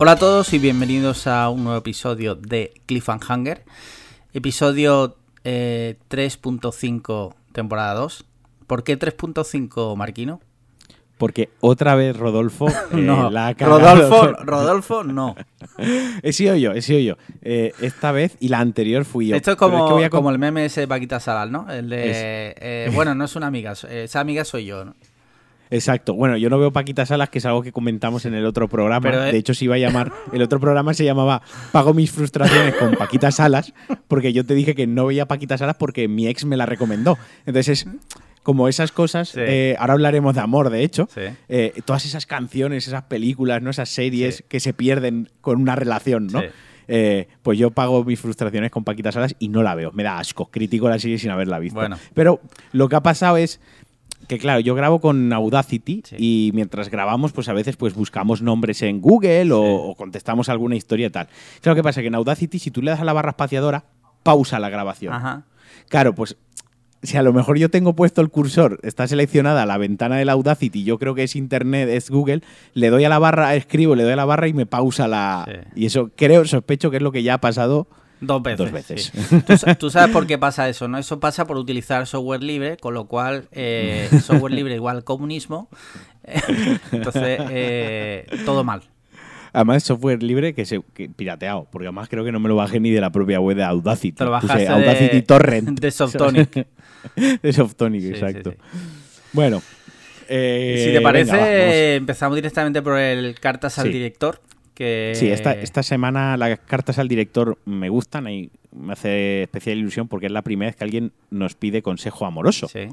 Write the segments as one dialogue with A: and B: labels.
A: Hola a todos y bienvenidos a un nuevo episodio de Cliffhanger. Episodio eh, 3.5, temporada 2. ¿Por qué 3.5, Marquino?
B: Porque otra vez Rodolfo eh,
A: no,
B: la ha cagado.
A: Rodolfo, Rodolfo, no.
B: He sido yo, he sido yo. Eh, esta vez y la anterior fui yo.
A: Esto es
B: que voy a
A: como el meme ese de Paquita Salas, ¿no? El de. eh, bueno, no es una amiga, esa amiga soy yo, ¿no?
B: Exacto. Bueno, yo no veo Paquita Salas, que es algo que comentamos en el otro programa.
A: Pero, eh,
B: De hecho, se iba a llamar. El otro programa se llamaba Pago mis frustraciones con Paquita Salas, porque yo te dije que no veía Paquita Salas porque mi ex me la recomendó. Entonces, es como esas cosas.
A: Sí.
B: eh, ahora hablaremos de amor, de hecho.
A: Sí.
B: eh, todas esas canciones, esas películas, ¿no? esas series
A: Sí.
B: que se pierden con una relación, ¿no? Eh, pues yo pago mis frustraciones con Paquita Salas y no la veo. Me da asco. Critico la serie sin haberla visto.
A: Bueno.
B: Pero lo que ha pasado es que, claro, yo grabo con Audacity
A: Sí.
B: y mientras grabamos, pues a veces pues buscamos nombres en Google o, o contestamos alguna historia y tal. Claro, ¿qué pasa? Que en Audacity, si tú le das a la barra espaciadora, pausa la grabación.
A: Ajá.
B: Claro, pues si a lo mejor yo tengo puesto el cursor, está seleccionada la ventana del Audacity, yo creo que es Internet, es Google, le doy a la barra, escribo, le doy a la barra y me pausa la...
A: Sí.
B: Y eso creo, sospecho que es lo que ya ha pasado.
A: Dos veces.
B: Dos veces.
A: sí. ¿Tú, sa- tú sabes por qué pasa eso, ¿no? Eso pasa por utilizar software libre, con lo cual eh, software libre igual comunismo. Entonces, eh, todo mal.
B: Además, software libre que se que pirateado, porque además creo que no me lo bajé ni de la propia web de Audacity.
A: Te lo
B: Puse
A: bajaste
B: Audacity
A: de,
B: Torrent.
A: de Softonic.
B: de Softonic,
A: Sí,
B: exacto.
A: sí.
B: Bueno. eh,
A: si te parece,
B: venga, vamos.
A: empezamos directamente por el cartas al director. Que...
B: Sí, esta, esta semana las cartas al director me gustan y me hace especial ilusión porque es la primera vez que alguien nos pide consejo amoroso.
A: Sí.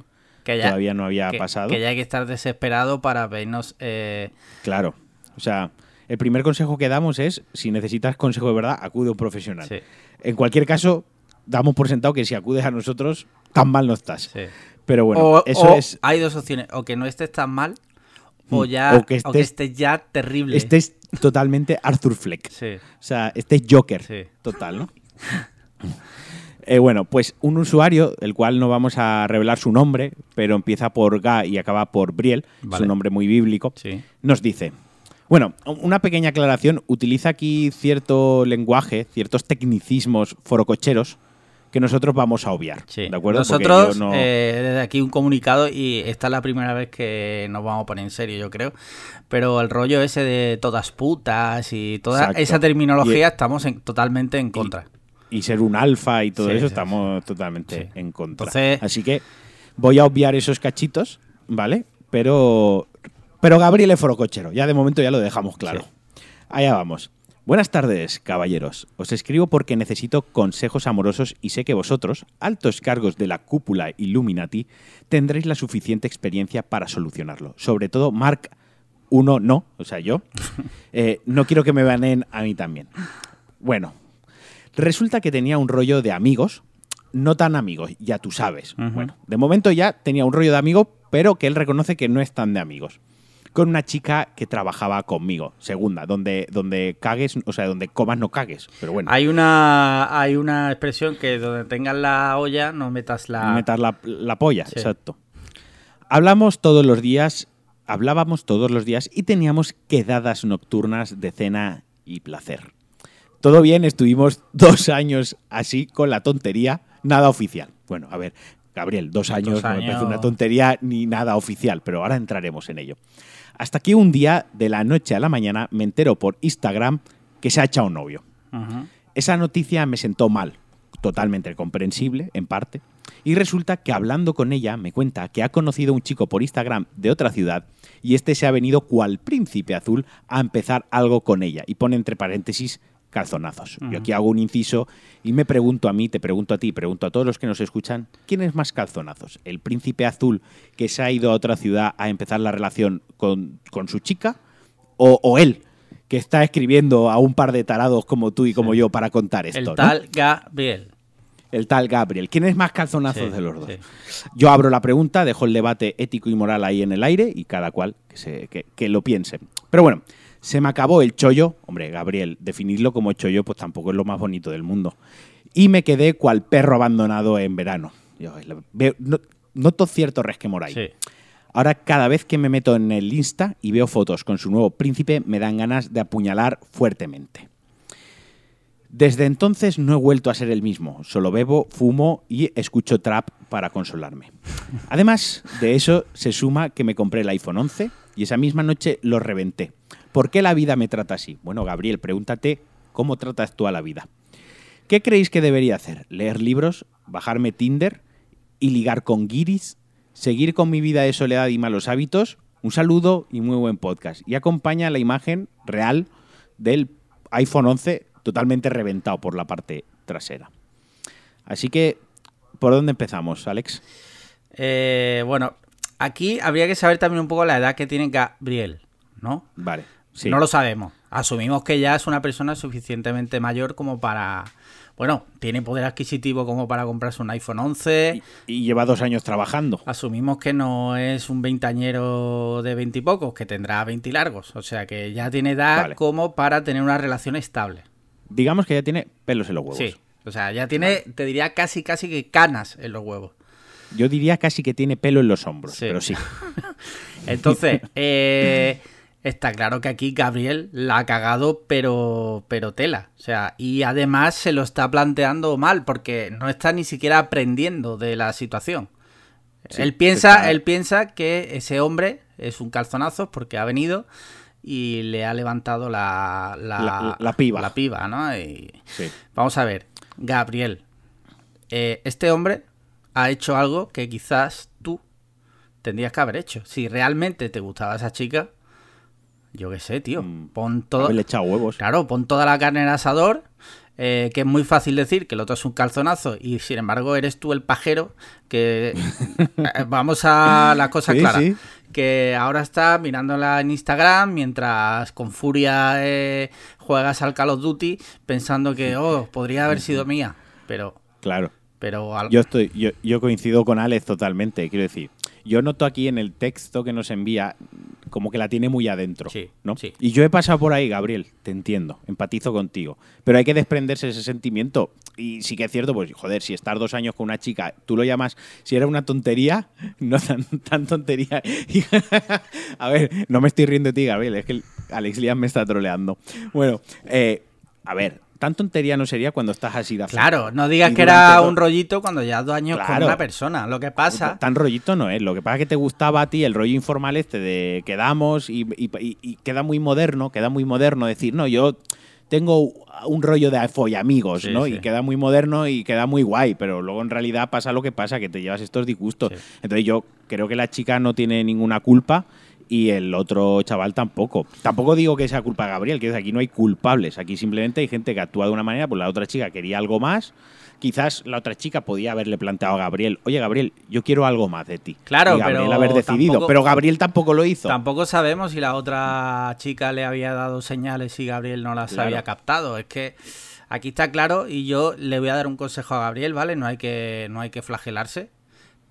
A: Que ya,
B: Todavía no había
A: que-
B: pasado.
A: Que ya hay que estar desesperado para vernos. eh,
B: Claro. O sea, el primer consejo que damos es, si necesitas consejo de verdad, acude a un profesional.
A: sí,
B: En cualquier caso, damos por sentado que si acudes a nosotros, tan mal no estás.
A: sí.
B: Pero bueno,
A: o,
B: eso
A: o
B: es...
A: hay dos opciones: o que no estés tan mal, o
B: Mm,
A: ya.
B: o que estés-
A: ya terrible.
B: Este es totalmente Arthur Fleck.
A: Sí,
B: O sea, este es Joker.
A: sí.
B: Total, ¿no? Eh, bueno, pues un usuario, el cual no vamos a revelar su nombre, pero empieza por Ga y acaba por Briel, es
A: Vale.
B: un nombre muy bíblico,
A: Sí.
B: nos dice. Bueno, una pequeña aclaración. Utiliza aquí cierto lenguaje, ciertos tecnicismos forococheros que nosotros vamos a obviar.
A: Sí.
B: ¿De acuerdo?
A: Nosotros,
B: no-
A: eh, desde aquí un comunicado, y esta es la primera vez que nos vamos a poner en serio, yo creo. Pero el rollo ese de todas putas y toda
B: Exacto.
A: esa terminología,
B: Y-
A: estamos en- totalmente en contra.
B: y ser un alfa y todo
A: Sí,
B: eso,
A: sí,
B: estamos totalmente en contra.
A: Entonces-
B: Así que voy a obviar esos cachitos, ¿vale? Pero, pero Gabriel es forocochero, ya de momento ya lo dejamos claro. Allá vamos. Buenas tardes, caballeros. Os escribo porque necesito consejos amorosos y sé que vosotros, altos cargos de la cúpula Illuminati, tendréis la suficiente experiencia para solucionarlo. Sobre todo, Mark, uno no, o sea, yo. Eh, no quiero que me baneen a mí también. Bueno, Resulta que tenía un rollo de amigos, no tan amigos, ya tú sabes. Bueno, de momento ya tenía un rollo de amigos, pero que él reconoce que no es tan de amigos. Con una chica que trabajaba conmigo, segunda, donde, donde cagues, o sea, donde comas no cagues. Pero bueno,
A: Hay una hay una expresión que donde tengas la olla no metas la...
B: no metas la, la polla,
A: Sí.
B: exacto. Hablamos todos los días, hablábamos todos los días y teníamos quedadas nocturnas de cena y placer. Todo bien, estuvimos dos años así con la tontería, nada oficial. Bueno, a ver, Gabriel, dos años,
A: Dos
B: no me parece
A: años.
B: una tontería ni nada oficial, pero ahora entraremos en ello. Hasta que un día, de la noche a la mañana, me entero por Instagram que se ha echado un novio. Esa noticia me sentó mal, totalmente comprensible, en parte. Y resulta que hablando con ella me cuenta que ha conocido a un chico por Instagram de otra ciudad y este se ha venido cual príncipe azul a empezar algo con ella. Y pone entre paréntesis calzonazos. Yo aquí hago un inciso y me pregunto a mí, te pregunto a ti, pregunto a todos los que nos escuchan, ¿quién es más calzonazos? ¿El príncipe azul que se ha ido a otra ciudad a empezar la relación con, con su chica? ¿O, o él que está escribiendo a un par de tarados como tú y como yo para contar esto?
A: El
B: ¿no?
A: tal Gabriel.
B: El tal Gabriel. ¿Quién es más calzonazos
A: Sí,
B: de los dos?
A: sí.
B: Yo abro la pregunta, dejo el debate ético y moral ahí en el aire y cada cual que, se, que, que lo piense. Pero bueno, se me acabó el chollo. Hombre, Gabriel, definirlo como chollo pues tampoco es lo más bonito del mundo. Y me quedé cual perro abandonado en verano. Yo, veo- no- noto cierto resquemor ahí.
A: Sí.
B: Ahora cada vez que me meto en el Insta y veo fotos con su nuevo príncipe me dan ganas de apuñalar fuertemente. Desde entonces no he vuelto a ser el mismo, solo bebo, fumo y escucho trap para consolarme. Además de eso, se suma que me compré el iPhone 11 y esa misma noche lo reventé. ¿Por qué la vida me trata así? Bueno, Gabriel, pregúntate cómo tratas tú a la vida. ¿Qué creéis que debería hacer? ¿Leer libros? ¿Bajarme Tinder? ¿Y ligar con guiris? ¿Seguir con mi vida de soledad y malos hábitos? Un saludo y muy buen podcast. Y acompaña la imagen real del iPhone 11 totalmente reventado por la parte trasera. Así que, ¿por dónde empezamos, Alex?
A: Eh, bueno, aquí habría que saber también un poco la edad que tiene Gabriel, ¿no?
B: Vale. Sí.
A: No lo sabemos. Asumimos que ya es una persona suficientemente mayor como para... Bueno, tiene poder adquisitivo como para comprarse un iPhone 11.
B: Y, y lleva dos años trabajando.
A: Asumimos que no es un veintañero de veintipocos, que tendrá veinti largos. O sea que ya tiene edad
B: Vale.
A: como para tener una relación estable.
B: Digamos que ya tiene pelos en los huevos.
A: Sí. O sea, ya tiene, te diría casi, casi que canas en los huevos.
B: Yo diría casi que tiene pelo en los hombros,
A: Sí.
B: pero sí.
A: Entonces, eh, está claro que aquí Gabriel la ha cagado, pero, pero tela. O sea, y además se lo está planteando mal, porque no está ni siquiera aprendiendo de la situación.
B: Sí,
A: él piensa,
B: está-
A: él piensa que ese hombre es un calzonazo porque ha venido y le ha levantado la, la,
B: La- la piba.
A: La piba, ¿no? Y,
B: Sí.
A: Vamos a ver, Gabriel. eh, este hombre ha hecho algo que quizás tú tendrías que haber hecho. Si realmente te gustaba esa chica, yo qué sé, tío.
B: Mm,
A: Pon todo.
B: Haberle echado huevos.
A: Claro, pon toda la carne en el asador. eh, que es muy fácil decir que el otro es un calzonazo y sin embargo eres tú el pajero que eh, vamos a la cosa
B: Sí,
A: clara
B: sí.
A: que ahora está mirándola en Instagram mientras con furia eh, juegas al Call of Duty pensando que oh podría haber sido mía pero
B: Claro.
A: pero al-
B: Yo estoy, yo, yo coincido con Alex totalmente. Quiero decir, yo noto aquí en el texto que nos envía como que la tiene muy adentro.
A: Sí,
B: ¿no?
A: sí.
B: Y yo he pasado por ahí, Gabriel, te entiendo, empatizo contigo. Pero hay que desprenderse de ese sentimiento. Y sí que es cierto, pues joder, si estás dos años con una chica, tú lo llamas, si era una tontería, no tan, tan tontería. a ver, no me estoy riendo de ti, Gabriel, es que Alex Liam me está troleando. Bueno, eh, a ver, tan tontería no sería cuando estás así de
A: claro no digas que era un rollito cuando ya dos años con una persona lo que pasa
B: Tan rollito no es. Lo que pasa es que te gustaba a ti el rollo informal este de quedamos y, y- y- y queda muy moderno, queda muy moderno decir, no, yo tengo un rollo de follamigos,
A: Sí,
B: ¿no?
A: sí.
B: Y queda muy moderno y queda muy guay, pero luego en realidad pasa lo que pasa, que te llevas estos disgustos.
A: Sí.
B: Entonces yo creo que la chica no tiene ninguna culpa y el otro chaval tampoco. Tampoco digo que sea culpa de Gabriel, que aquí no hay culpables, aquí simplemente hay gente que actúa de una manera, pues la otra chica quería algo más. Quizás la otra chica podía haberle planteado a Gabriel, oye Gabriel, yo quiero algo más de ti.
A: Claro,
B: y Gabriel
A: pero
B: haber decidido,
A: tampoco-
B: pero Gabriel tampoco lo hizo.
A: Tampoco sabemos si la otra chica le había dado señales y Gabriel no las
B: Claro.
A: había captado. Es que aquí está claro y yo le voy a dar un consejo a Gabriel, ¿vale? No hay que, no hay que flagelarse.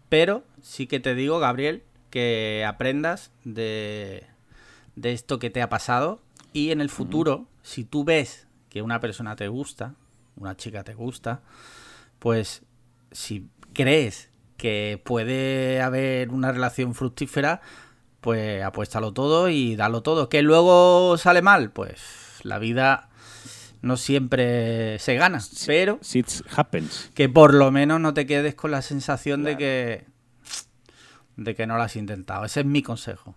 A: Pero sí que te digo, Gabriel, que aprendas de, de esto que te ha pasado y en el futuro, si tú ves que una persona te gusta, una chica te gusta, pues si crees que puede haber una relación fructífera, pues apuéstalo todo y dalo todo. Que luego sale mal, pues la vida no siempre se gana, pero
B: Shit happens.
A: que por lo menos no te quedes con la sensación de que de que no lo has intentado. Ese es mi consejo.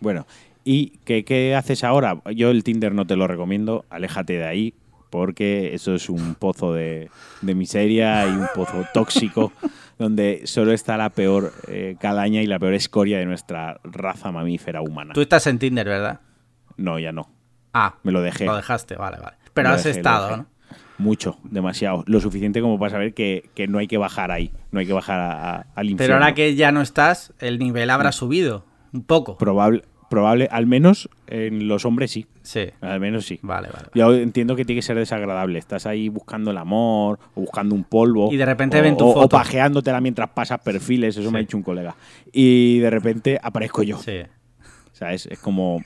B: Bueno, ¿y qué, qué haces ahora? Yo el Tinder no te lo recomiendo, aléjate de ahí, porque eso es un pozo de, de miseria y un pozo tóxico, donde solo está la peor eh, calaña y la peor escoria de nuestra raza mamífera humana.
A: Tú estás en Tinder, ¿verdad?
B: No, ya no.
A: Ah,
B: Me lo dejé.
A: lo dejaste, vale, vale. Pero
B: Lo
A: has
B: dejé,
A: estado. ¿no?
B: Mucho, demasiado. Lo suficiente como para saber que, que no hay que bajar ahí, no hay que bajar a- a- al infierno.
A: Pero ahora que ya no estás, el nivel habrá subido un poco.
B: Probable, probable, al menos en los hombres sí.
A: Sí.
B: Al menos sí.
A: Vale, vale.
B: Yo entiendo que tiene que ser desagradable. Estás ahí buscando el amor o buscando un polvo.
A: Y de repente
B: o,
A: ven tu
B: o- o
A: foto.
B: pajeándotela mientras pasas perfiles. Eso me ha dicho un colega. Y de repente aparezco yo.
A: Sí.
B: ¿Sabes? Es como.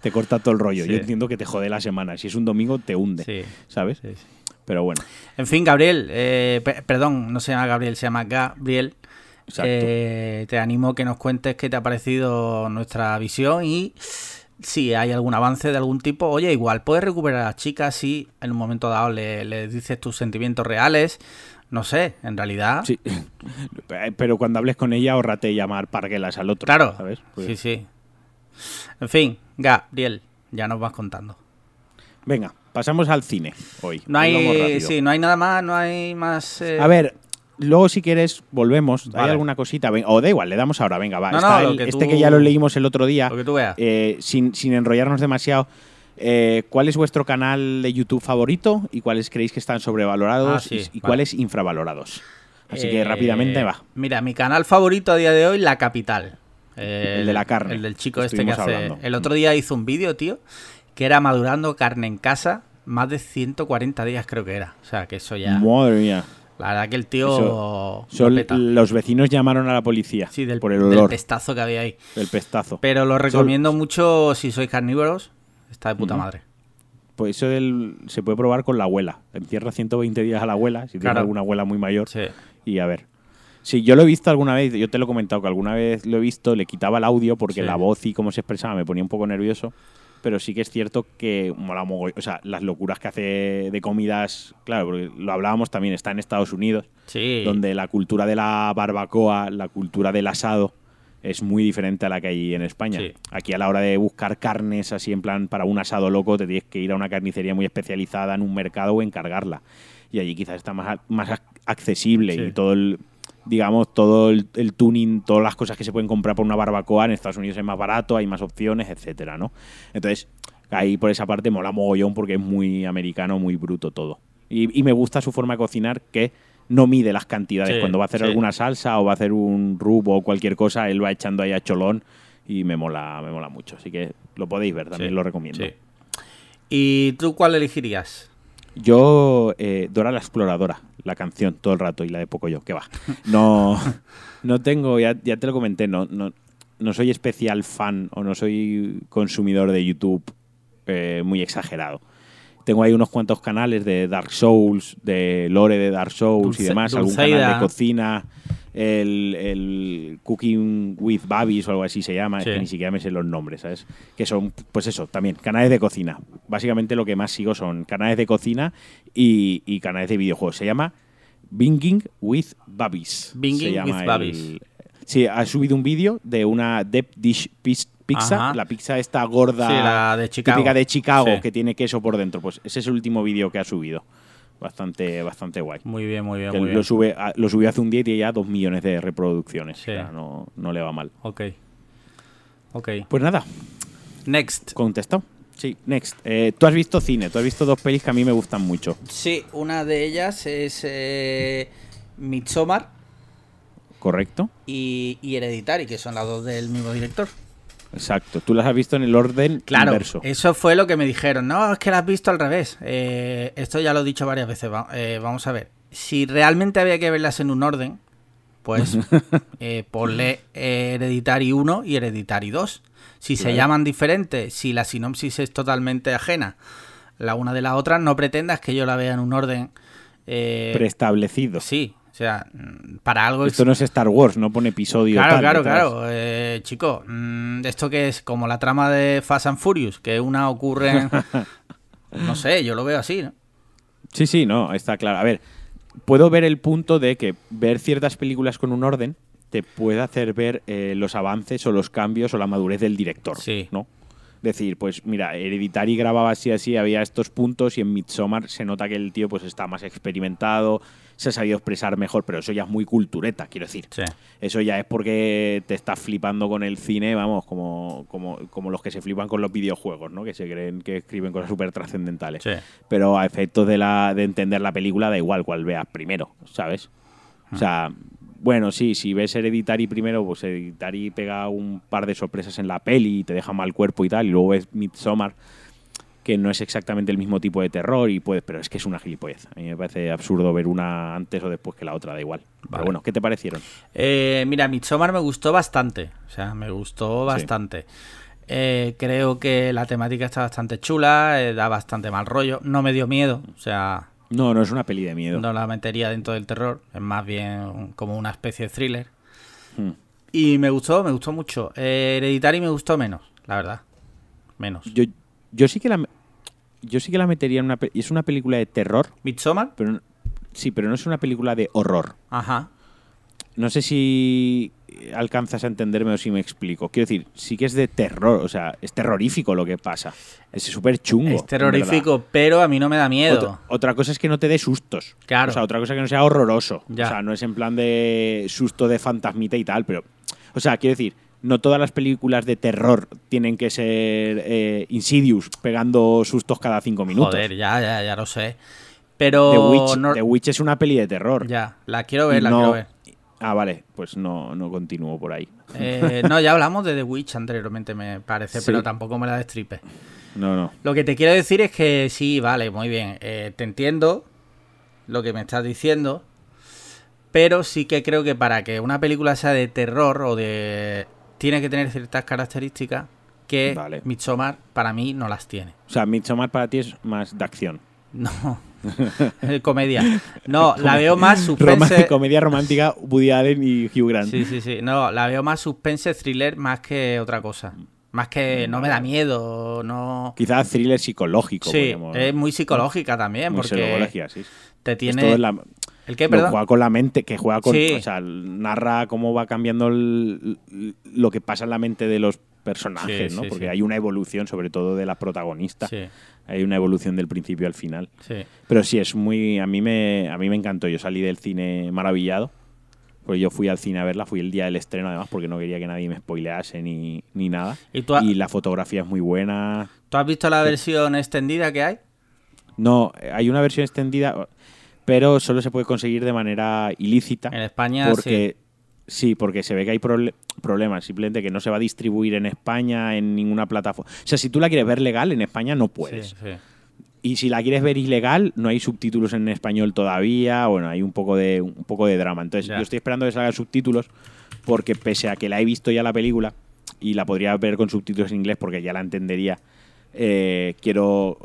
B: Te corta todo el rollo.
A: Sí.
B: Yo entiendo que te jode la semana. Si es un domingo, te hunde.
A: Sí.
B: ¿Sabes?
A: sí.
B: Pero bueno.
A: En fin, Gabriel, eh, pe- perdón, no se llama Gabriel, se llama Gabriel.
B: Exacto.
A: Eh, te animo a que nos cuentes qué te ha parecido nuestra visión y si hay algún avance de algún tipo. Oye, igual puedes recuperar a la chica si en un momento dado le, le dices tus sentimientos reales. No sé, en realidad.
B: Sí. Pero cuando hables con ella, ahorrate llamar parguelas al otro.
A: Claro.
B: ¿sabes? Pues-
A: Sí, sí. En fin, Gabriel, ya nos vas contando.
B: Venga, pasamos al cine hoy.
A: No hay, sí, no hay nada más, no hay más. eh,
B: A ver, luego si quieres, volvemos.
A: Vale.
B: ¿Hay alguna cosita? Ven- O da igual, le damos ahora, venga, va.
A: No,
B: Está
A: no, lo
B: el-
A: que
B: este que ya lo leímos el otro día,
A: Lo que tú veas.
B: eh, sin, sin enrollarnos demasiado. eh, ¿Cuál es vuestro canal de YouTube favorito y cuáles creéis que están sobrevalorados
A: Ah, sí,
B: y, y
A: vale.
B: cuáles infravalorados? Así que rápidamente va.
A: Mira, mi canal favorito a día de hoy, La Capital. Eh,
B: El de la carne,
A: El del chico este que hace.
B: hablando.
A: El otro día hizo un vídeo, tío, que era madurando carne en casa más de 140 días, creo que era. O sea, que eso ya.
B: Madre mía.
A: La verdad que el tío.
B: Eso- los vecinos llamaron a la policía
A: Sí, del,
B: por el
A: del
B: olor,
A: pestazo que había ahí.
B: el pestazo.
A: Pero lo recomiendo mucho si sois carnívoros. Está de puta madre.
B: Pues eso del- se puede probar con la abuela. Encierra 120 días a la abuela, si tienes alguna abuela muy mayor.
A: Sí.
B: Y a ver. Sí, yo lo he visto alguna vez, yo te lo he comentado que alguna vez lo he visto, le quitaba el audio porque
A: Sí.
B: la voz y cómo se expresaba me ponía un poco nervioso. Pero sí que es cierto que mola mogollón. O sea, las locuras que hace de comidas, claro, porque lo hablábamos también, está en Estados Unidos,
A: Sí.
B: donde la cultura de la barbacoa, la cultura del asado, es muy diferente a la que hay en España.
A: Sí.
B: Aquí a la hora de buscar carnes así en plan para un asado loco, te tienes que ir a una carnicería muy especializada en un mercado o encargarla. Y allí quizás está más, más ac- accesible
A: Sí.
B: y todo el, digamos, todo el, el tuning, todas las cosas que se pueden comprar por una barbacoa en Estados Unidos es más barato, hay más opciones, etcétera, ¿no? Entonces, ahí por esa parte mola mogollón porque es muy americano, muy bruto todo. Y, y me gusta su forma de cocinar que no mide las cantidades.
A: Sí,
B: Cuando va a hacer
A: sí.
B: alguna salsa o va a hacer un rub o cualquier cosa, él va echando ahí a cholón y me mola, me mola mucho. Así que lo podéis ver, también
A: Sí,
B: lo recomiendo.
A: ¿Y tú cuál elegirías?
B: Yo, eh, Dora la Exploradora, la canción todo el rato y la de Pocoyo, que va. No, no tengo, ya, ya te lo comenté, no, no, no soy especial fan o no soy consumidor de YouTube eh, muy exagerado. Tengo ahí unos cuantos canales de Dark Souls, de Lore de Dark Souls y demás, algún
A: Dulceida.
B: canal de cocina, el, el Cooking with Babis o algo así se llama, es que ni siquiera me sé los nombres, ¿sabes? Que son, pues eso, también canales de cocina. Básicamente lo que más sigo son canales de cocina y, y canales de videojuegos. Se llama Binging with Babis.
A: Binging with
B: el-
A: Babis.
B: Sí, ha subido un vídeo de una Deep Dish Pizza,
A: Ajá.
B: la pizza esta gorda,
A: Sí, la de Chicago.
B: típica de Chicago,
A: Sí.
B: que tiene queso por dentro. Pues ese es el último vídeo que ha subido. Bastante, bastante guay.
A: Muy bien, muy bien, muy
B: lo,
A: bien.
B: sube, a- lo subió hace un día y tiene ya dos millones de reproducciones.
A: Sí.
B: O sea, no, no le va mal.
A: Ok. Ok.
B: Pues nada,
A: Next.
B: contestado. Sí, next. Eh, tú has visto cine, tú has visto dos pelis que a mí me gustan mucho.
A: Sí, una de ellas es eh, Midsommar
B: ¿Correcto?
A: y, y Hereditary, que son las dos del mismo director.
B: Exacto. Tú las has visto en el orden
A: Claro,
B: inverso.
A: eso fue lo que me dijeron. No, es que la has visto al revés. Eh, esto ya lo he dicho varias veces. Va- eh, vamos a ver. Si realmente había que verlas en un orden, pues eh, ponle eh, Hereditary 1 y Hereditary 2. Si se llaman diferentes, si la sinopsis es totalmente ajena la una de la otra, no pretendas que yo la vea en un orden. eh,
B: Preestablecido.
A: sí, o sea, mm, para algo
B: Esto no es Star Wars, no pone episodio.
A: Claro,
B: tal
A: claro,
B: detrás.
A: claro. Eh, chico, mm, esto que es como la trama de Fast and Furious, que una ocurre en... No sé, yo lo veo así, ¿no?
B: Sí, sí, no, está claro. A ver, puedo ver el punto de que ver ciertas películas con un orden te puede hacer ver eh, los avances o los cambios o la madurez del director,
A: Sí.
B: ¿no? Decir, pues mira, Hereditary grababa así así, había estos puntos y en Midsommar se nota que el tío pues está más experimentado, se ha sabido expresar mejor, pero eso ya es muy cultureta, quiero decir.
A: Sí.
B: Eso ya es porque te estás flipando con el cine, vamos, como, como, como los que se flipan con los videojuegos, ¿no? Que se creen que escriben cosas súper trascendentales.
A: Sí.
B: Pero a efectos de, la, de entender la película, da igual cuál veas primero, ¿sabes?
A: Hmm.
B: O sea, bueno, sí, si ves Hereditary primero, pues Hereditary pega un par de sorpresas en la peli y te deja mal cuerpo y tal, y luego ves Midsommar, que no es exactamente el mismo tipo de terror, y puedes, pero es que es una gilipollez. A mí me parece absurdo ver una antes o después que la otra, da igual.
A: Vale.
B: Pero bueno, ¿qué te parecieron?
A: Eh, mira, Midsommar me gustó bastante. O sea, me gustó bastante. Eh, creo que la temática está bastante chula, eh, da bastante mal rollo. No me dio miedo, o sea,
B: No, no es una peli de miedo.
A: no la metería dentro del terror. Es más bien como una especie de thriller.
B: Hmm.
A: Y me gustó, me gustó mucho. Eh, Hereditary me gustó menos, la verdad. Menos.
B: Yo, yo sí que la yo sí que la metería en una es una película de terror,
A: Midsommar.
B: pero sí, pero no es una película de horror.
A: Ajá.
B: No sé si alcanzas a entenderme o si me explico. Quiero decir, sí que es de terror, o sea, es terrorífico lo que pasa. Es súper chungo.
A: Es terrorífico, pero a mí no me da miedo.
B: Otra, otra cosa es que no te dé sustos.
A: Claro.
B: O sea, otra cosa que no sea horroroso.
A: Ya.
B: O sea, no es en plan de susto de fantasmita y tal, pero. O sea, quiero decir, no todas las películas de terror tienen que ser eh, Insidious pegando sustos cada cinco minutos.
A: Joder, ya, ya, ya lo sé. Pero
B: The Witch,
A: no-
B: The Witch es una peli de terror.
A: ya, la quiero ver, la
B: no-
A: quiero ver.
B: Ah, vale, pues no, no continúo por ahí.
A: Eh, no, ya hablamos de The Witch anteriormente, me parece,
B: Sí.
A: pero tampoco me la destripe.
B: No, no.
A: Lo que te quiero decir es que sí, vale, muy bien. eh, te entiendo lo que me estás diciendo, pero sí que creo que para que una película sea de terror o de... tiene que tener ciertas características que
B: Vale.
A: Midsommar para mí no las tiene.
B: O sea, Midsommar para ti es más de acción.
A: No. Comedia. No, la veo más
B: Roma-
A: suspense.
B: comedia romántica, Woody Allen y Hugh Grant.
A: Sí, sí, sí. No, la veo más suspense, thriller, más que otra cosa. Más que no me da miedo, no...
B: Quizás thriller psicológico.
A: Sí,
B: podríamos-
A: es muy psicológica también,
B: muy
A: porque
B: psicología, sí.
A: te
B: Es
A: tiene...
B: todo en la-
A: ¿El qué, perdón?
B: juega con la mente, que juega con.
A: Sí.
B: O sea, narra cómo va cambiando el- lo que pasa en la mente de los personajes,
A: Sí,
B: ¿no?
A: sí,
B: Porque
A: sí.
B: hay una evolución, sobre todo de la protagonista.
A: Sí,
B: Hay una evolución del principio al final.
A: sí.
B: Pero sí, es muy. A mí me, a mí me encantó. Yo salí del cine maravillado. Pues yo fui al cine a verla, fui el día del estreno además, porque no quería que nadie me spoilease ni, ni nada.
A: ¿Y tú, ha-
B: Y la fotografía es muy buena.
A: tú has visto la versión extendida que hay?
B: No, hay una versión extendida, pero solo se puede conseguir de manera ilícita.
A: En España,
B: porque sí. porque se ve que hay proble- problemas, simplemente que no se va a distribuir en España en ninguna plataforma. O sea, si tú la quieres ver legal en España no
A: sí.
B: puedes.
A: Sí, sí.
B: Y si la quieres ver ilegal, no hay subtítulos en español todavía, bueno, hay un poco de un poco de drama. Entonces,
A: Ya.
B: yo estoy esperando que salgan subtítulos porque pese a que la he visto ya la película y la podría ver con subtítulos en inglés porque ya la entendería, eh, quiero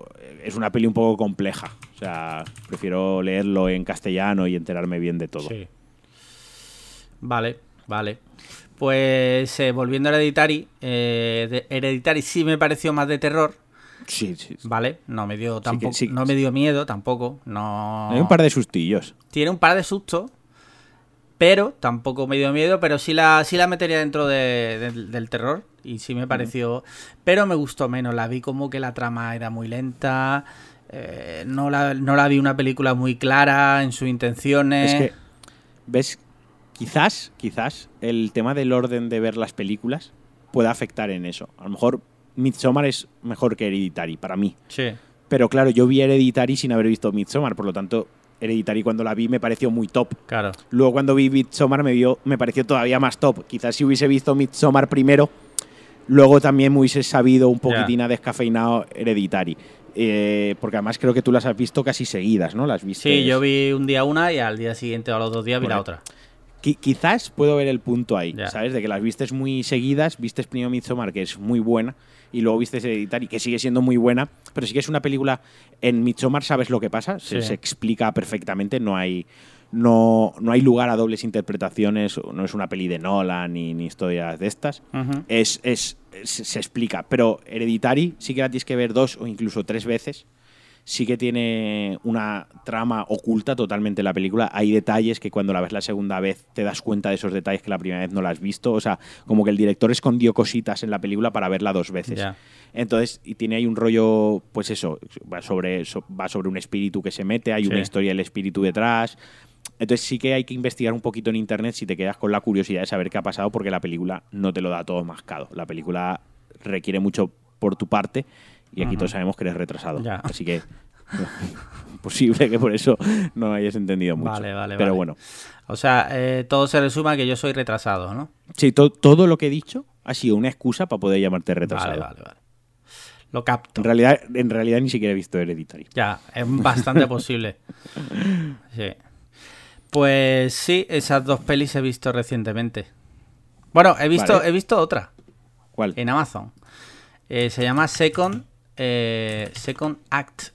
B: es una peli un poco compleja. O sea, prefiero leerlo en castellano y enterarme bien de todo.
A: Sí. Vale, vale. Pues eh, volviendo a Hereditary, eh, Hereditary sí me pareció más de terror,
B: Sí, sí. sí.
A: ¿vale? No me dio
B: que
A: tampoco,
B: sí.
A: no me dio miedo tampoco, no.
B: Hay un par de sustillos.
A: Tiene un par de sustos, pero tampoco me dio miedo, pero sí la, sí la metería dentro de- del- del terror y sí me pareció, pero me gustó menos, la vi como que la trama era muy lenta, eh, no, la, no la vi una película muy clara en sus intenciones.
B: Es que, ¿ves? Quizás, quizás el tema del orden de ver las películas pueda afectar en eso. A lo mejor Midsommar es mejor que Hereditary para mí.
A: Sí,
B: Pero claro, yo vi Hereditary sin haber visto Midsommar, por lo tanto, Hereditary cuando la vi me pareció muy top.
A: claro.
B: Luego cuando vi Midsommar me, vio, me pareció todavía más top. Quizás si hubiese visto Midsommar primero, luego también me hubiese sabido un poquitín a descafeinado Hereditary. Eh, porque además creo que tú las has visto casi seguidas, ¿no? Las viste.
A: Sí, yo vi un día una y al día siguiente o a los dos días vi la otra.
B: Qui- quizás puedo ver el punto ahí. ¿sabes? De que las vistes muy seguidas, vistes primero Midsommar, que es muy buena, y luego vistes Hereditary, que sigue siendo muy buena, pero sí que es una película. En Midsommar sabes lo que pasa, se,
A: Sí.
B: se explica perfectamente, no hay. No, no hay lugar a dobles interpretaciones, no es una peli de Nolan ni, ni historias de estas. Es, es- se explica, pero Hereditary sí que la tienes que ver dos o incluso tres veces. Sí que tiene una trama oculta totalmente en la película. Hay detalles que cuando la ves la segunda vez te das cuenta de esos detalles que la primera vez no la has visto. O sea, como que el director escondió cositas en la película para verla dos veces. Entonces, y tiene ahí un rollo, pues eso, va sobre, so- va sobre un espíritu que se mete, hay
A: Sí.
B: una historia del espíritu detrás. Entonces sí que hay que investigar un poquito en internet si te quedas con la curiosidad de saber qué ha pasado, porque la película no te lo da todo mascado. La película requiere mucho por tu parte y aquí todos sabemos que eres retrasado.
A: Ya.
B: Así que posible que por eso no hayas entendido mucho.
A: Vale, vale,
B: Pero
A: vale.
B: bueno,
A: O sea, eh, todo se resuma a que yo soy retrasado, ¿no?
B: sí, to- todo lo que he dicho ha sido una excusa para poder llamarte retrasado.
A: Vale, vale, vale. Lo capto.
B: En realidad, en realidad ni siquiera he visto Hereditary.
A: Ya, es bastante posible. Sí. Pues sí, esas dos pelis he visto recientemente. Bueno, he visto,
B: Vale.
A: he visto otra
B: ¿Cuál?
A: en Amazon. Eh, se llama Second, eh, Second Act.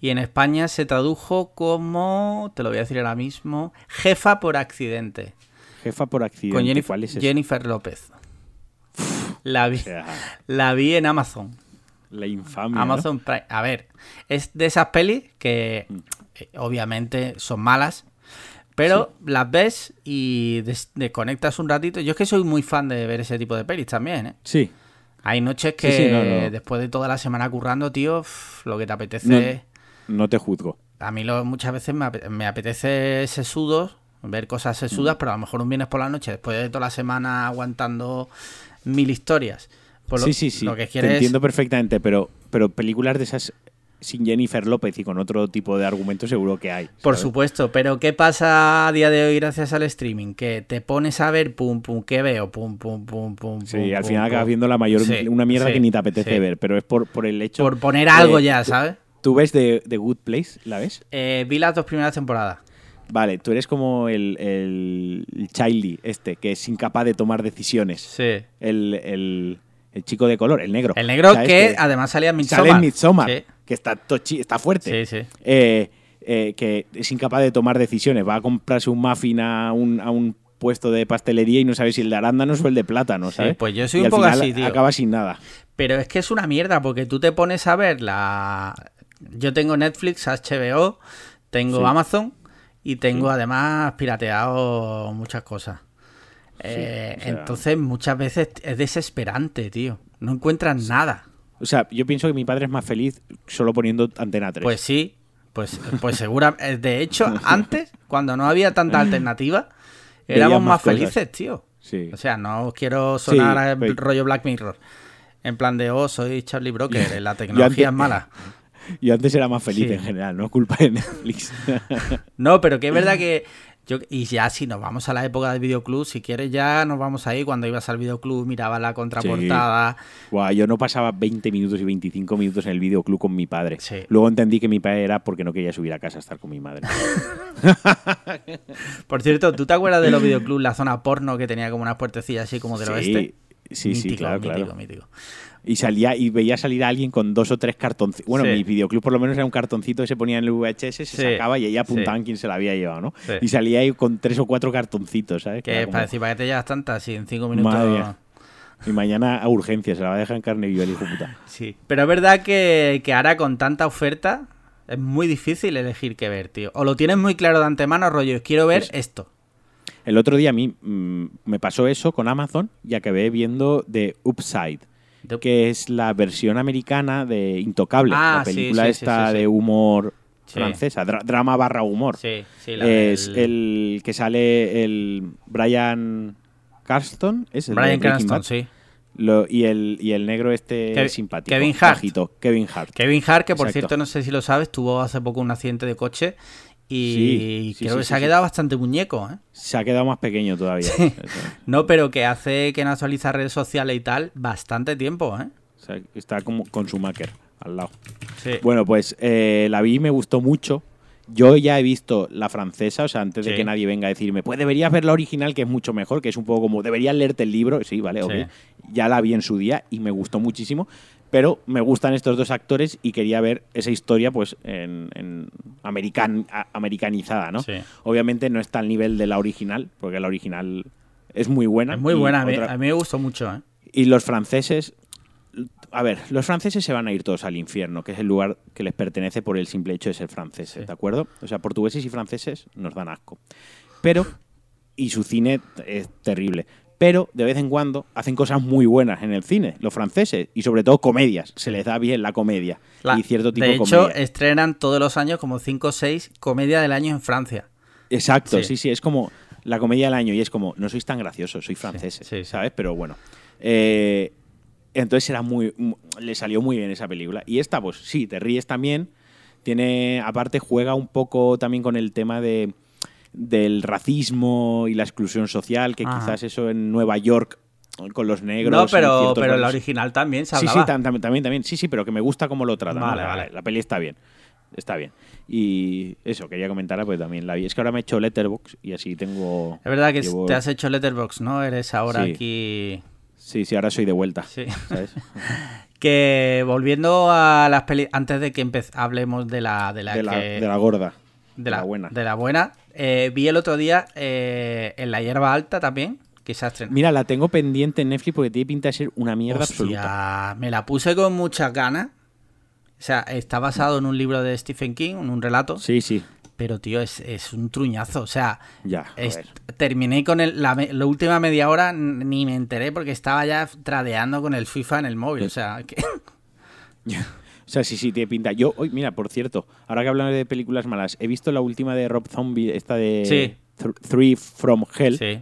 A: Y en España se tradujo como, te lo voy a decir ahora mismo, jefa por accidente.
B: Jefa por accidente.
A: con Jennifer,
B: ¿Cuál es?
A: Jennifer López. La vi, la vi en Amazon.
B: la infamia. ¿no?
A: Amazon Prime. A ver, es de esas pelis que
B: Mm.
A: eh, obviamente son malas, pero las ves y des- desconectas un ratito. Yo es que soy muy fan de ver ese tipo de pelis también, ¿eh?
B: Sí.
A: Hay noches que
B: Sí, sí, no, no.
A: después de toda la semana currando, tío, lo que te apetece...
B: No te juzgo.
A: A mí lo, muchas veces me, ape- me apetece sesudos, ver cosas sesudas,
B: Mm.
A: pero a lo mejor un viernes por la noche, después de toda la semana aguantando mil historias. Pues lo-
B: sí, sí, sí.
A: Lo que
B: Te
A: quieres
B: entiendo perfectamente, pero, pero películas de esas sin Jennifer López y con otro tipo de argumentos seguro que hay.
A: Por supuesto, pero ¿qué pasa a día de hoy gracias al streaming? Que te pones a ver, pum, pum, ¿qué veo? Pum, pum, pum, pum.
B: Sí,
A: pum,
B: al
A: pum,
B: final acabas
A: pum.
B: viendo la mayor,
A: Sí,
B: una mierda
A: sí,
B: que ni te apetece
A: sí.
B: ver, pero es por, por el hecho.
A: Por poner algo
B: Eh,
A: ya, ¿sabes?
B: ¿Tú ves de, The Good Place? ¿La ves?
A: Eh, vi las dos primeras temporadas.
B: Vale, tú eres como el, el, el Childy, este, que es incapaz de tomar decisiones.
A: Sí.
B: El, el- el chico de color, el negro.
A: El negro
B: ¿sabes?
A: que además salía en Midsommar.
B: sale en Midsommar,
A: Sí,
B: que está, tochi- está fuerte.
A: sí, sí.
B: Eh, eh, que es incapaz de tomar decisiones. Va a comprarse un muffin a un, a un puesto de pastelería y no sabe si el de arándanos o el de plátano,
A: Sí,
B: ¿sabes?
A: pues yo soy
B: Y
A: un
B: al
A: poco
B: final
A: así, tío.
B: Acaba sin nada.
A: Pero es que es una mierda, porque tú te pones a ver la. Yo tengo Netflix, HBO, tengo
B: Sí.
A: Amazon y tengo además pirateado muchas cosas. Eh,
B: o sea-
A: Entonces, muchas veces es desesperante, tío. No encuentras nada.
B: O sea, yo pienso que mi padre es más feliz solo poniendo Antena 3.
A: Pues sí, pues, pues segura. eh, De hecho, antes, cuando no había tanta alternativa, éramos más, felices, tío.
B: sí.
A: O sea, no quiero sonar
B: Sí,
A: a
B: pero-
A: rollo Black Mirror. En plan de, oh, soy Charlie Broker, la tecnología es mala.
B: Yo antes era más feliz
A: Sí.
B: en general, no es culpa de Netflix.
A: No, pero que es verdad que. Yo, y ya si nos vamos a la época del videoclub, si quieres ya nos vamos ahí. Cuando ibas al videoclub mirabas la contraportada.
B: Buah, yo no pasaba 20 minutos y 25 minutos en el videoclub con mi padre.
A: Sí.
B: Luego entendí que mi padre era porque no quería subir a casa a estar con mi madre.
A: Por cierto, ¿tú te acuerdas de los videoclubs, la zona porno que tenía como unas puertecillas así como del
B: Sí,
A: oeste?
B: sí, sí, claro,
A: mítico,
B: claro.
A: mítico.
B: Y salía y veía salir a alguien con dos o tres cartoncitos. Bueno,
A: Sí.
B: mi videoclub por lo menos era un cartoncito que se ponía en el VHS, se
A: Sí.
B: sacaba y ahí apuntaban
A: Sí.
B: quién se la había llevado, ¿no? Y salía ahí con tres o cuatro cartoncitos, ¿sabes? Que como,
A: para decir, ¿para qué te llevas tantas? Si en cinco minutos.
B: Madre. Y mañana a urgencia, se la va a dejar en carne viva el hijo puta.
A: Sí. Pero es verdad que, que ahora con tanta oferta es muy difícil elegir qué ver, tío. O lo tienes muy claro de antemano, rollo, quiero ver
B: Pues-
A: esto.
B: El otro día a mí mm, me pasó eso con Amazon y acabé viendo The Upside,
A: De-
B: que es la versión americana de Intocable,
A: Ah,
B: la
A: sí,
B: película
A: sí, sí,
B: esta
A: sí, sí.
B: de humor francesa, dra- drama barra humor.
A: Sí, sí, la
B: es
A: del-
B: el que sale el Brian Carston, es el
A: Brian sí.
B: Lo- y, el, y el negro este simpático.
A: Kevin Hart.
B: bajito, Kevin Hart.
A: Kevin Hart, que por
B: Exacto.
A: cierto, no sé si lo sabes, tuvo hace poco un accidente de coche y
B: Sí, sí,
A: creo
B: sí,
A: que se ha quedado bastante muñeco, ¿eh?
B: Se ha quedado más pequeño todavía.
A: No, pero que hace que no actualiza redes sociales y tal bastante tiempo, ¿eh?
B: O sea, está como con su maker al lado. Bueno, pues eh, la vi y me gustó mucho. Yo ya he visto la francesa, o sea, antes de que nadie venga a decirme, pues deberías ver la original, que es mucho mejor, que es un poco como, deberías leerte el libro. Sí, vale, ok. Ya la vi en su día y me gustó muchísimo. Pero me gustan estos dos actores y quería ver esa historia, pues, en, en american- a- americanizada, ¿no?
A: Sí.
B: Obviamente no está al nivel de la original, porque la original es muy buena.
A: Es muy buena, a mí,
B: otra-
A: a mí me gustó mucho, ¿eh?
B: y los franceses, a ver, los franceses se van a ir todos al infierno, que es el lugar que les pertenece por el simple hecho de ser franceses,
A: Sí.
B: ¿de acuerdo? O sea, portugueses y franceses nos dan asco. Pero, y su cine es terrible. Pero de vez en cuando hacen cosas muy buenas en el cine, los franceses, y sobre todo comedias. Se les da bien la comedia
A: La-
B: y cierto tipo
A: de
B: de,
A: hecho,
B: comedia.
A: estrenan todos los años como 5 o 6 comedia del año en Francia.
B: Exacto,
A: Sí.
B: sí. sí, es como la comedia del año y es como, no sois tan graciosos, sois franceses,
A: sí, sí.
B: ¿sabes? Pero bueno. Eh, entonces era muy, mu- le salió muy bien esa película. Y esta, pues sí, te ríes también. Tiene, aparte, juega un poco también con el tema de del racismo y la exclusión social, que
A: Ajá.
B: quizás eso en Nueva York con los negros.
A: No, pero, pero la original también se
B: Sí,
A: hablaba.
B: sí, tam- tam- también, también. Sí, sí, pero que me gusta cómo lo tratan.
A: Vale,
B: la,
A: vale.
B: la peli está bien. Está bien. Y eso, quería comentarla, pues también la vi. Es que ahora me he hecho Letterbox y así tengo.
A: Es verdad que
B: llevo-
A: te has hecho Letterbox, ¿no? Eres ahora
B: Sí.
A: aquí...
B: Sí, sí, ahora soy de vuelta.
A: Sí.
B: ¿Sabes?
A: Que volviendo a las pelis, antes de que hablemos de la, de la
B: de, la,
A: que...
B: de la gorda.
A: De la,
B: buena.
A: De la buena. Eh, vi el otro día eh, en la hierba alta también, que se ha estrenado.
B: Mira, la tengo pendiente en Netflix porque tiene pinta de ser una mierda
A: Hostia,
B: absoluta.
A: Me la puse con muchas ganas. O sea, está basado en un libro de Stephen King, en un relato.
B: Sí, sí.
A: Pero, tío, es, es un truñazo. O sea,
B: Ya,
A: es-
B: joder.
A: terminé con el, la, la última media hora, ni me enteré porque estaba ya tradeando con el FIFA en el móvil. O sea, que...
B: O sea, sí, sí, tiene pinta. Yo, hoy, mira, por cierto, ahora que hablamos de películas malas, he visto la última de Rob Zombie, esta de
A: Sí.
B: Th- Three from Hell,
A: sí,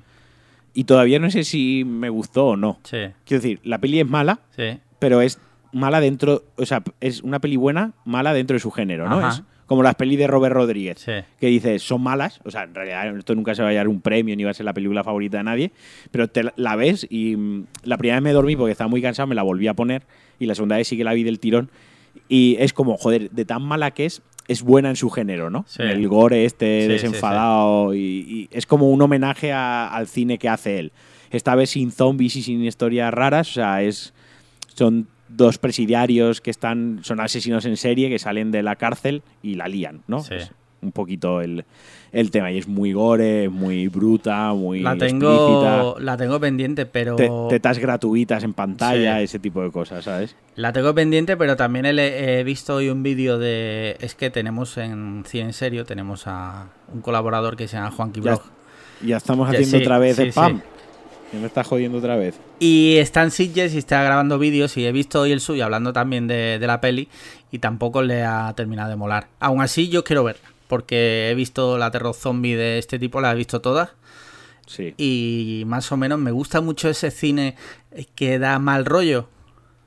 B: y todavía no sé si me gustó o no.
A: sí,
B: Quiero decir, la peli es mala,
A: sí.
B: pero es mala dentro, o sea, es una peli buena, mala dentro de su género, ¿no?
A: Ajá.
B: Es como las pelis de Robert Rodríguez,
A: Sí.
B: que dices, son malas, o sea, en realidad esto nunca se va a llevar un premio ni va a ser la película favorita de nadie, pero te la- ves y mm, la primera vez me dormí porque estaba muy cansado, me la volví a poner y la segunda vez sí que la vi del tirón y es como, joder, de tan mala que es, es buena en su género, ¿no?
A: Sí.
B: El gore este
A: Sí, sí,
B: desenfadado Y, y es como un homenaje a- al cine que hace él. Esta vez sin zombies y sin historias raras, o sea, es son dos presidiarios que están son asesinos en serie que salen de la cárcel y la lían, ¿no?
A: Sí.
B: Un poquito el, el tema y es muy gore, muy bruta, muy
A: La
B: explícita.
A: tengo, la tengo pendiente, pero...
B: Te- tetas gratuitas en pantalla,
A: Sí.
B: ese tipo de cosas, ¿sabes?
A: La tengo pendiente, pero también he, he visto hoy un vídeo de... Es que tenemos en Cine en Serio, tenemos a un colaborador que se llama Juanqui
B: Ya,
A: Blog.
B: ya estamos haciendo
A: sí,
B: otra vez
A: sí,
B: spam. Que me está jodiendo otra vez.
A: Y está en Sitges y está grabando vídeos y he visto hoy el suyo hablando también de, de la peli y tampoco le ha terminado de molar. Aún así yo quiero verla, porque he visto la terror zombie de este tipo, la he visto todas
B: Sí.
A: y más o menos me gusta mucho ese cine que da mal rollo.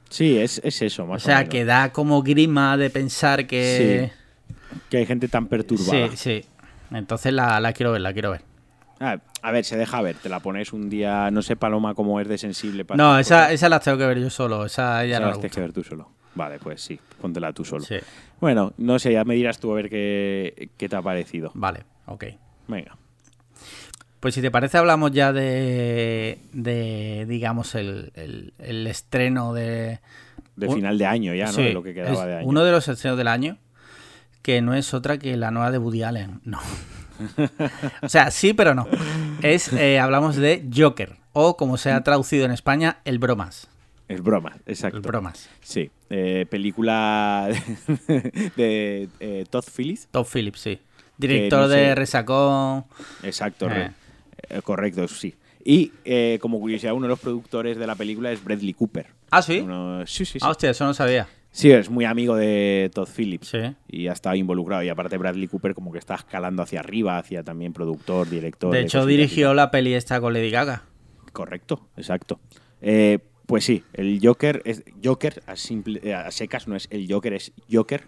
B: Sí, es, es eso,
A: O
B: más o,
A: sea,
B: menos.
A: que da como grima de pensar que...
B: Que hay gente tan perturbada.
A: Sí, sí. Entonces la, la quiero ver, la quiero ver.
B: Ah, a ver, se deja ver. Te la pones un día, no sé, Paloma, cómo es de sensible. para
A: No, esa, esa las tengo que ver yo solo, esa ya
B: Esa
A: no
B: las
A: la
B: tienes que ver tú solo. Vale, pues sí, póntela tú solo.
A: Sí,
B: Bueno, no sé, ya me dirás tú a ver qué, qué te ha parecido.
A: vale, ok.
B: Venga.
A: Pues si te parece hablamos ya de, de digamos, el, el- el estreno de...
B: De
A: Un-
B: final de año ya, ¿no?
A: Sí,
B: de lo que quedaba de año.
A: Uno de los estrenos del año, que no es otra que la nueva de Woody Allen. No. o sea, sí, pero no. Es, eh, hablamos de Joker, o como se ha traducido en España, El Bromas.
B: Es broma, exacto.
A: El Bromas.
B: Sí. Eh, película de eh, Todd Phillips.
A: Todd Phillips, sí. Director
B: no sé-
A: de Resacón.
B: Exacto,
A: Eh.
B: re- correcto, sí. Y como curiosidad, uno de los productores de la película es Bradley Cooper.
A: Ah, sí.
B: Uno- sí, sí, sí.
A: Ah, hostia, eso no sabía.
B: Sí, es muy amigo de Todd Phillips.
A: Sí.
B: Y ha estado involucrado. Y aparte Bradley Cooper como que está escalando hacia arriba, hacia también productor, director.
A: De hecho, dirigió la peli esta con Lady Gaga.
B: Correcto, exacto. Eh, pues sí, el Joker es Joker a, simple- eh, a secas, no es el Joker, es Joker.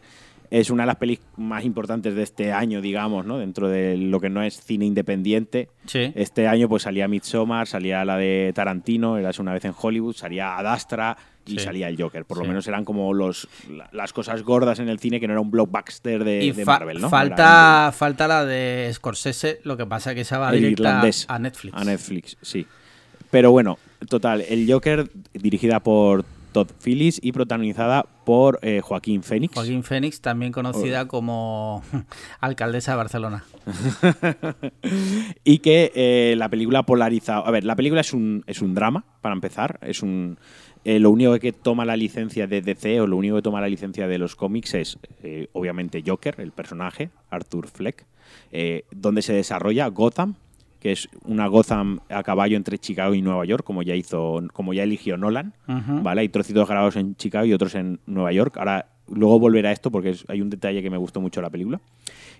B: Es una de las pelis más importantes de este año, digamos, ¿no? Dentro de lo que no es cine independiente.
A: Sí.
B: Este año pues salía Midsommar, salía la de Tarantino, Eras una vez en Hollywood, salía Adastra y
A: Sí.
B: salía el Joker. Por lo menos eran como los, la- las cosas gordas en el cine que no era un blockbuster de,
A: Y
B: de Marvel, ¿no?
A: falta, falta la de Scorsese, lo que pasa que esa va
B: el
A: directa
B: irlandés.
A: a Netflix.
B: A Netflix, sí. Pero bueno, total, el Joker dirigida por Todd Phillips y protagonizada por eh, Joaquín Phoenix.
A: Joaquín Phoenix, también conocida como alcaldesa de Barcelona.
B: y que eh, la película polariza. A ver, la película es un, es un drama, para empezar. Es un. eh, lo único que toma la licencia de DC o lo único que toma la licencia de los cómics es, obviamente, Joker, el personaje, Arthur Fleck, donde se desarrolla Gotham, que es una Gotham a caballo entre Chicago y Nueva York, como ya hizo, como ya eligió Nolan. ¿vale? Hay trocitos grabados en Chicago y otros en Nueva York. Ahora, luego volverá a esto porque es- hay un detalle que me gustó mucho de la película.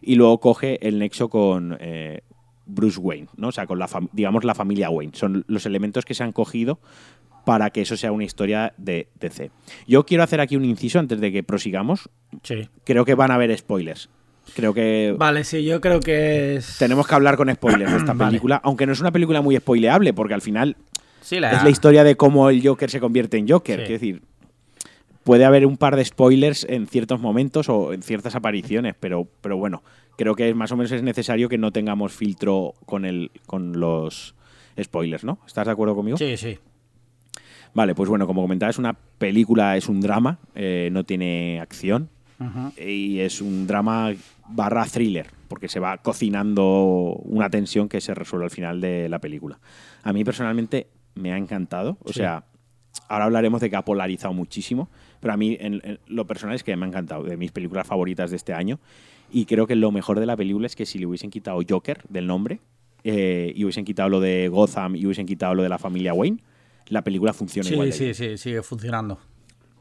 B: Y luego coge el nexo con eh, Bruce Wayne, ¿no? O sea, con la, digamos, la familia Wayne. Son los elementos que se han cogido para que eso sea una historia de DC. Yo quiero hacer aquí un inciso antes de que prosigamos.
A: Sí.
B: Creo que van a haber spoilers. Creo que
A: Vale, sí, yo creo que es.
B: tenemos que hablar con spoilers de esta
A: Vale.
B: película, aunque no es una película muy spoileable, porque al final
A: Sí, la,
B: es la historia de cómo el Joker se convierte en Joker.
A: Sí.
B: Quiero decir, puede haber un par de spoilers en ciertos momentos o en ciertas apariciones, pero, pero bueno, creo que más o menos es necesario que no tengamos filtro con, el, con los spoilers, ¿no? ¿Estás de acuerdo conmigo?
A: Sí, sí.
B: Vale, pues bueno, como comentaba, es una película, es un drama, eh, no tiene acción, y es un drama barra thriller, porque se va cocinando una tensión que se resuelve al final de la película. A mí personalmente me ha encantado, o sea, ahora hablaremos de que ha polarizado muchísimo, pero a mí en, lo personal es que me ha encantado, de mis películas favoritas de este año, y creo que lo mejor de la película es que si le hubiesen quitado Joker del nombre, eh, y hubiesen quitado lo de Gotham y hubiesen quitado lo de la familia Wayne, la película funciona igual.
A: Sí, sí, sí, sigue funcionando.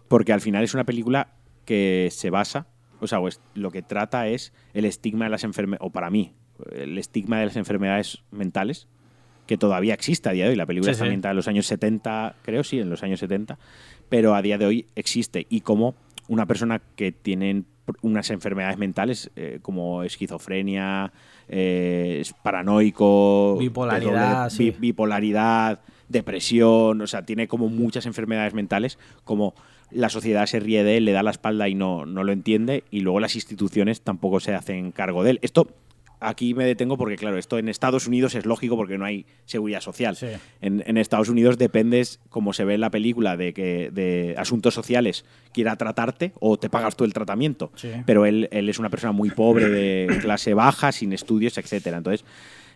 B: Porque al final es una película que se basa, o sea, pues, lo que trata es el estigma de las enfermedades, o para mí, el estigma de las enfermedades mentales, que todavía existe a día de hoy. La película está ambientada en los años 70, creo, sí, en los años 70, pero a día de hoy existe. Y como una persona que tiene unas enfermedades mentales eh, como esquizofrenia, eh, paranoico,
A: bipolaridad,
B: bipolaridad, depresión, o sea, tiene como muchas enfermedades mentales, como la sociedad se ríe de él, le da la espalda y no, no lo entiende, y luego las instituciones tampoco se hacen cargo de él. Esto aquí me detengo porque, claro, esto en Estados Unidos es lógico porque no hay seguridad social. En, Estados Unidos dependes, como se ve en la película, de que de asuntos sociales quiera tratarte o te pagas tú el tratamiento. Pero él, él, es una persona muy pobre, de clase baja, sin estudios, etcétera. Entonces,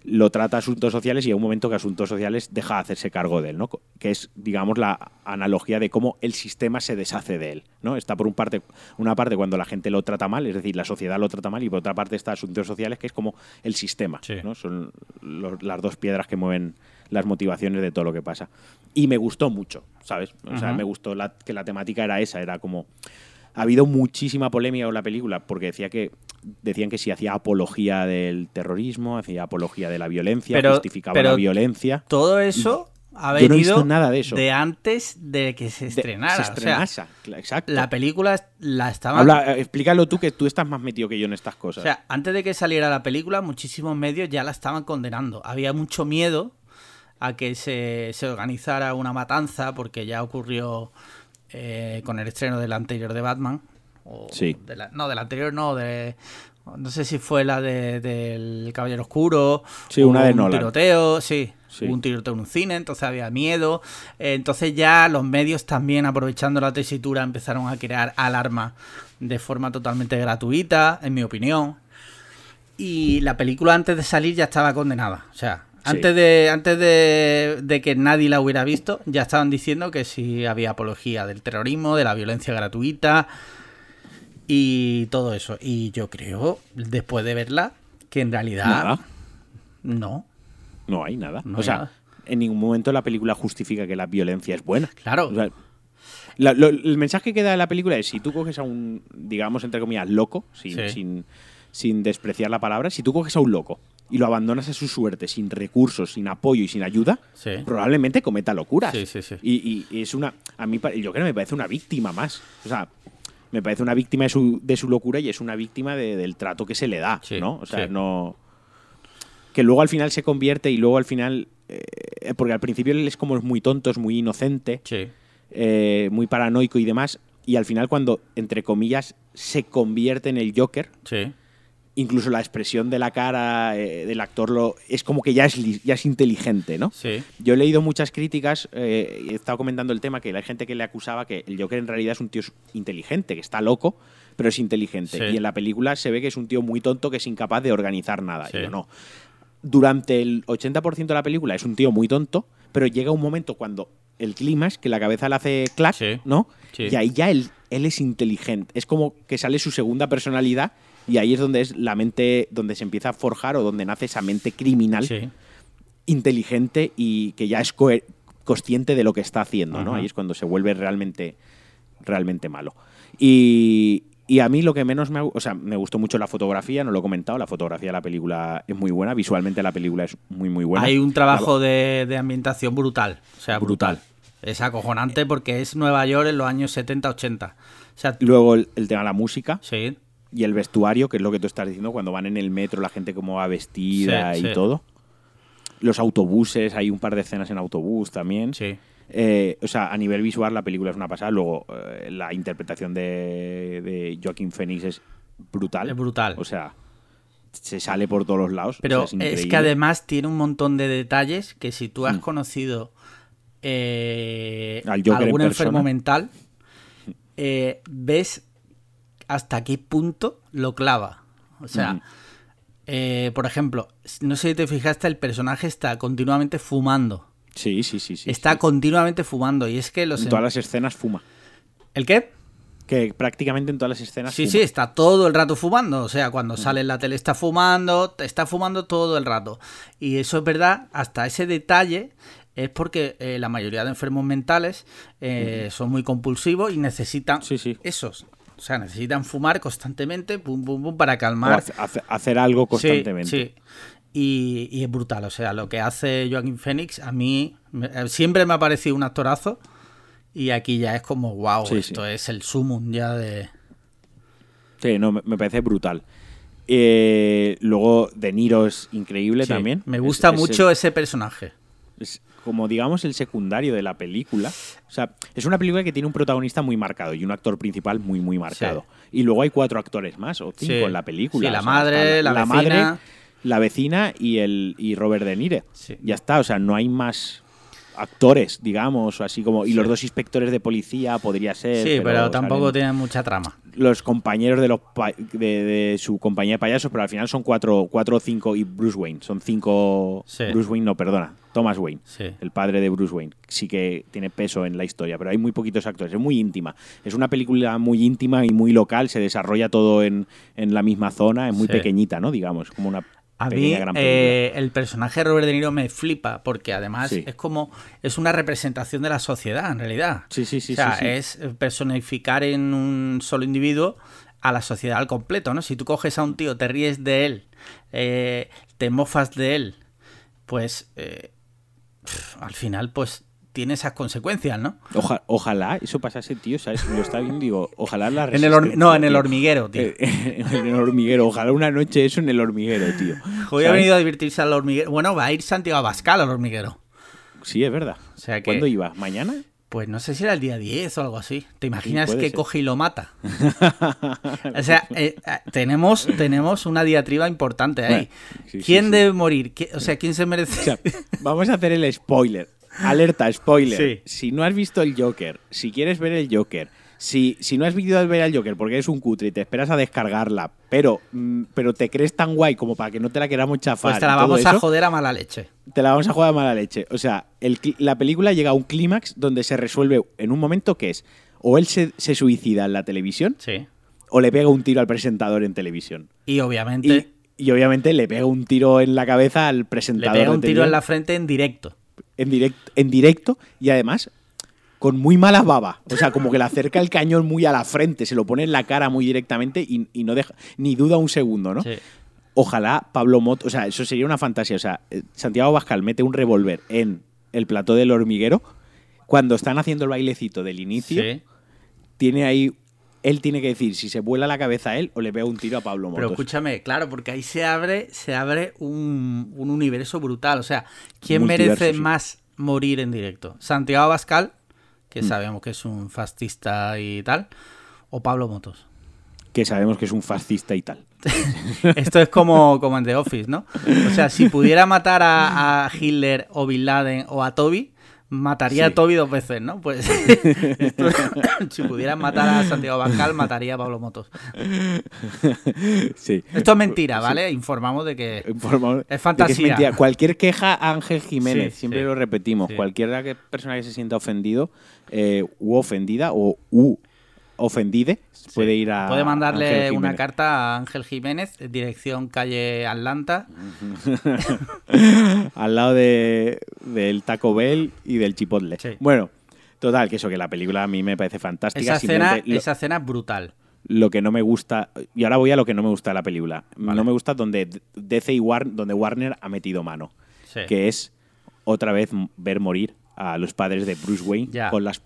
B: lo trata asuntos sociales y hay un momento que asuntos sociales deja de hacerse cargo de él, ¿no? Que es, digamos, la analogía de cómo el sistema se deshace de él, ¿no? Está por un parte, una parte cuando la gente lo trata mal, es decir, la sociedad lo trata mal, y por otra parte está asuntos sociales, que es como el sistema, ¿no? Son las dos piedras que mueven las motivaciones de todo lo que pasa. Y me gustó mucho, ¿sabes? O sea, me gustó que la temática era esa, era como ha habido muchísima polémica con la película porque decía que decían que si hacía apología del terrorismo, hacía apología de la violencia, justificaba la violencia.
A: Todo eso ha venido nada de, eso. de antes de que se estrenara.
B: exacto.
A: La película la estaba.
B: Habla, explícalo tú que tú estás más metido que yo en estas cosas.
A: O sea, antes de que saliera la película, muchísimos medios ya la estaban condenando. Había mucho miedo a que se, se organizara una matanza porque ya ocurrió eh, con el estreno del anterior de Batman.
B: sí.
A: no, del anterior no, de... No sé si fue la de, del Caballero Oscuro.
B: Sí, una de
A: un tiroteo, sí. Un tiroteo en un cine, entonces había miedo. entonces ya los medios también, aprovechando la tesitura, empezaron a crear alarma de forma totalmente gratuita, en mi opinión. Y la película antes de salir ya estaba condenada. O sea, antes, de, antes de, que nadie la hubiera visto, ya estaban diciendo que sí había apología del terrorismo, de la violencia gratuita y todo eso. Y yo creo, después de verla, que en realidad
B: ¿Nada?
A: no.
B: No hay nada. o sea, en ningún momento la película justifica que la violencia es buena.
A: Claro.
B: el mensaje que da la película es si tú coges a un, digamos, entre comillas, loco, sin, sin, sin despreciar la palabra, si tú coges a un loco y lo abandonas a su suerte, sin recursos, sin apoyo y sin ayuda, probablemente cometa locuras. y, es una. A mí, yo creo que me parece una víctima más. O sea, me parece una víctima de su, de su locura y es una víctima del trato que se le da, ¿no? O sea, no. Que luego al final se convierte y luego al final. Eh, porque al principio él es como muy tonto, es muy inocente, eh, muy paranoico y demás. Y al final, cuando, entre comillas, se convierte en el Joker.
A: Sí
B: incluso la expresión de la cara eh, del actor lo, es como que ya es, ya es inteligente, ¿no?
A: Sí.
B: Yo he leído muchas críticas, eh, he estado comentando el tema, que hay gente que le acusaba que el Joker en realidad es un tío inteligente, que está loco, pero es inteligente. Y en la película se ve que es un tío muy tonto que es incapaz de organizar nada. Y yo, no. Durante el 80% de la película es un tío muy tonto, pero llega un momento cuando el clima es que la cabeza le hace clac, ¿no? Y ahí ya él, él es inteligente. Es como que sale su segunda personalidad y ahí es donde es la mente, donde se empieza a forjar o donde nace esa mente criminal, inteligente y que ya es consciente de lo que está haciendo, ¿no? Ahí es cuando se vuelve realmente, realmente malo. Y, a mí lo que menos me, o sea, me gustó mucho la fotografía, no lo he comentado, la fotografía de la película es muy buena, visualmente la película es muy muy buena.
A: Hay un trabajo de, ambientación brutal, o sea, brutal. Es acojonante porque es Nueva York en los años 70-80.
B: Luego el, el, tema de la música.
A: Sí
B: y el vestuario, que es lo que tú estás diciendo, cuando van en el metro, la gente cómo va vestida y todo. Los autobuses, hay un par de escenas en autobús también.
A: Sí.
B: Eh, o sea, a nivel visual la película es una pasada. Luego, eh, la interpretación de, de Joaquín Phoenix es brutal.
A: Es brutal.
B: O sea, se sale por todos los lados.
A: Pero es, que además tiene un montón de detalles que si tú has mm. conocido eh, algún enfermo mental, ves hasta qué punto lo clava. O sea, eh, por ejemplo, no sé si te fijaste, el personaje está continuamente fumando.
B: Sí, sí, sí. sí
A: está
B: sí.
A: continuamente fumando. Y es que los.
B: En todas las escenas fuma.
A: ¿El qué?
B: Que prácticamente en todas las escenas
A: Sí,
B: fuma.
A: sí, está todo el rato fumando. O sea, cuando sale en la tele está fumando, está fumando todo el rato. Y eso es verdad, hasta ese detalle es porque eh, la mayoría de enfermos mentales eh, son muy compulsivos y necesitan
B: Sí, sí.
A: esos. O sea, necesitan fumar constantemente, pum, pum, pum, para calmar.
B: hace- hace- hacer algo constantemente.
A: Sí, Y, y es brutal. O sea, lo que hace Joaquín Phoenix a mí me- eh, siempre me ha parecido un actorazo. Y aquí ya es como, wow,
B: Sí,
A: esto
B: sí.
A: es el sumum ya de.
B: Sí, no, me, me parece brutal. Eh, luego De Niro es increíble
A: Sí,
B: también.
A: Me
B: Es-
A: gusta
B: es
A: mucho ese personaje.
B: es como digamos el secundario de la película. O sea, es una película que tiene un protagonista muy marcado y un actor principal muy, muy marcado. Y luego hay cuatro actores más, o cinco
A: Sí.
B: en la película.
A: Sí, la
B: O sea,
A: madre, la
B: madre,
A: vecina.
B: la vecina y el y Robert De Niro. Ya está, o sea, no hay más actores, digamos, así como. Y
A: Sí.
B: los dos inspectores de policía podría ser.
A: Sí, pero, tampoco tiene mucha trama.
B: los compañeros de los pa- de, de su compañía de payasos, pero al final son cuatro, cuatro o cinco y Bruce Wayne. Son cinco.
A: Sí.
B: Bruce Wayne, no, perdona. Thomas Wayne,
A: Sí.
B: el padre de Bruce Wayne. Sí que tiene peso en la historia, pero hay muy poquitos actores. Es muy íntima. Es una película muy íntima y muy local. Se desarrolla todo en, en la misma zona. Es muy pequeñita, ¿no? Digamos, como una
A: A mí eh, el personaje de Robert De Niro me flipa porque además
B: Sí.
A: es como es una representación de la sociedad en realidad.
B: Sí, sí, sí,
A: o sea,
B: sí, sí.
A: es personificar en un solo individuo a la sociedad al completo, ¿no? Si tú coges a un tío, te ríes de él, eh, te mofas de él, pues eh, al final pues tiene esas consecuencias, ¿no?
B: Oja- ojalá eso pasase, tío. ¿sabes? Lo está y digo, ojalá la
A: En el no, en el hormiguero, tío.
B: En el hormiguero. Ojalá una noche eso en el hormiguero, tío.
A: Hoy ha venido a divertirse al hormiguero. Bueno, va a ir Santiago Abascal al hormiguero.
B: Sí, es verdad.
A: O sea que-
B: ¿Cuándo iba? ¿Mañana?
A: Pues no sé si era el día 10 o algo así. ¿Te imaginas que
B: ser.
A: coge y lo mata? o sea, eh, eh, tenemos, tenemos una diatriba importante ahí.
B: Bueno, sí, sí,
A: ¿Quién
B: sí.
A: debe morir? ¿Qui- O sea, ¿quién se merece?
B: O sea, vamos a hacer el spoiler. Alerta, spoiler.
A: Sí.
B: Si no has visto el Joker, si quieres ver el Joker, si, si no has visto ver el Joker porque eres un cutre y te esperas a descargarla, pero, mm, pero te crees tan guay como para que no te la queramos chafar,
A: pues te la vamos a joder a mala leche.
B: te la vamos a jugar a mala leche. O sea, el la película llega a un clímax donde se resuelve en un momento que es o él se, se suicida en la televisión
A: Sí.
B: o le pega un tiro al presentador en televisión.
A: Y obviamente
B: Y, y obviamente le pega un tiro en la cabeza al
A: le
B: presentador.
A: pega
B: de
A: un tiro en la frente en directo.
B: En directo, en directo y además con muy mala baba. O sea, como que le acerca el cañón muy a la frente, se lo pone en la cara muy directamente y, y no deja ni duda un segundo, ¿no?
A: Sí.
B: Ojalá Pablo Mot, o sea, eso sería una fantasía. O sea, eh, Santiago Bascal mete un revólver en el plató del hormiguero. Cuando están haciendo el bailecito del inicio,
A: Sí.
B: tiene ahí. Él tiene que decir si se vuela la cabeza a él o le pega un tiro a Pablo
A: Pero
B: Motos.
A: escúchame, claro, porque ahí se abre, se abre un, un universo brutal. O sea, ¿quién
B: Multiverso,
A: merece
B: sí.
A: más morir en directo? ¿Santiago Abascal, que
B: Mm.
A: sabemos que es un fascista y tal? ¿O Pablo Motos?
B: Que sabemos que es un fascista y tal.
A: Esto es como, como en The Office, ¿no? O sea, si pudiera matar a, a Hitler o Bin Laden o a Toby, mataría
B: Sí.
A: a Toby dos veces, ¿no? Pues esto- si pudieran matar a Santiago Abascal, mataría a Pablo Motos.
B: sí.
A: Esto es mentira, ¿vale? Informamos de que...
B: Que
A: fantasía.
B: mentira. Cualquier queja a Ángel Jiménez,
A: Sí,
B: siempre lo repetimos. Cualquier persona que se sienta ofendido eh, u ofendida o u ofendide puede ir a.
A: Puede mandarle una carta a Ángel Jiménez, dirección calle Atlanta.
B: al lado de, del Taco Bell y del Chipotle.
A: Sí.
B: Bueno, total, que eso, que la película a mí me parece fantástica.
A: Esa escena,
B: lo-
A: esa escena es brutal.
B: lo que no me gusta y ahora voy a lo que no me gusta de la película
A: Vale.
B: no me gusta donde DC y Warner donde Warner ha metido mano
A: Sí.
B: que es otra vez ver morir a los padres de Bruce Wayne con las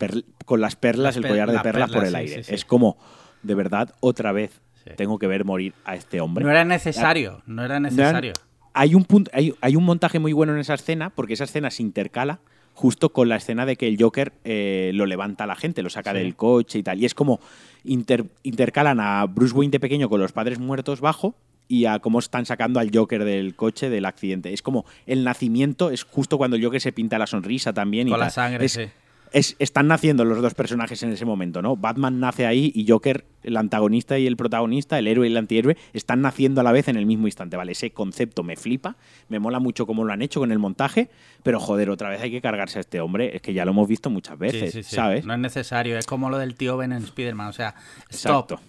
B: con las perlas
A: Las
B: el collar de
A: las
B: perlas por el
A: sí,
B: aire
A: sí, sí.
B: es como de verdad otra vez tengo que ver morir a este hombre
A: No era necesario, no era necesario.
B: hay un punto, hay, hay un montaje muy bueno en esa escena, porque esa escena se intercala justo con la escena de que el Joker eh, lo levanta a la gente, lo saca
A: Sí.
B: del coche y tal. Y es como inter- intercalan a Bruce Wayne de pequeño con los padres muertos bajo y a cómo están sacando al Joker del coche del accidente. Es como el nacimiento, es justo cuando el Joker se pinta la sonrisa también. y
A: Con la
B: tal.
A: sangre,
B: Es-
A: sí.
B: es- están naciendo los dos personajes en ese momento, ¿no? Batman nace ahí y Joker, el antagonista y el protagonista, el héroe y el antihéroe, están naciendo a la vez en el mismo instante, ¿vale? Ese concepto me flipa, me mola mucho cómo lo han hecho con el montaje, pero joder, otra vez hay que cargarse a este hombre, es que ya lo hemos visto muchas
A: Sí,
B: veces,
A: sí, sí.
B: ¿sabes?
A: No es necesario. Es como lo del tío Ben en Spider-Man. O sea, stop.
B: Exacto.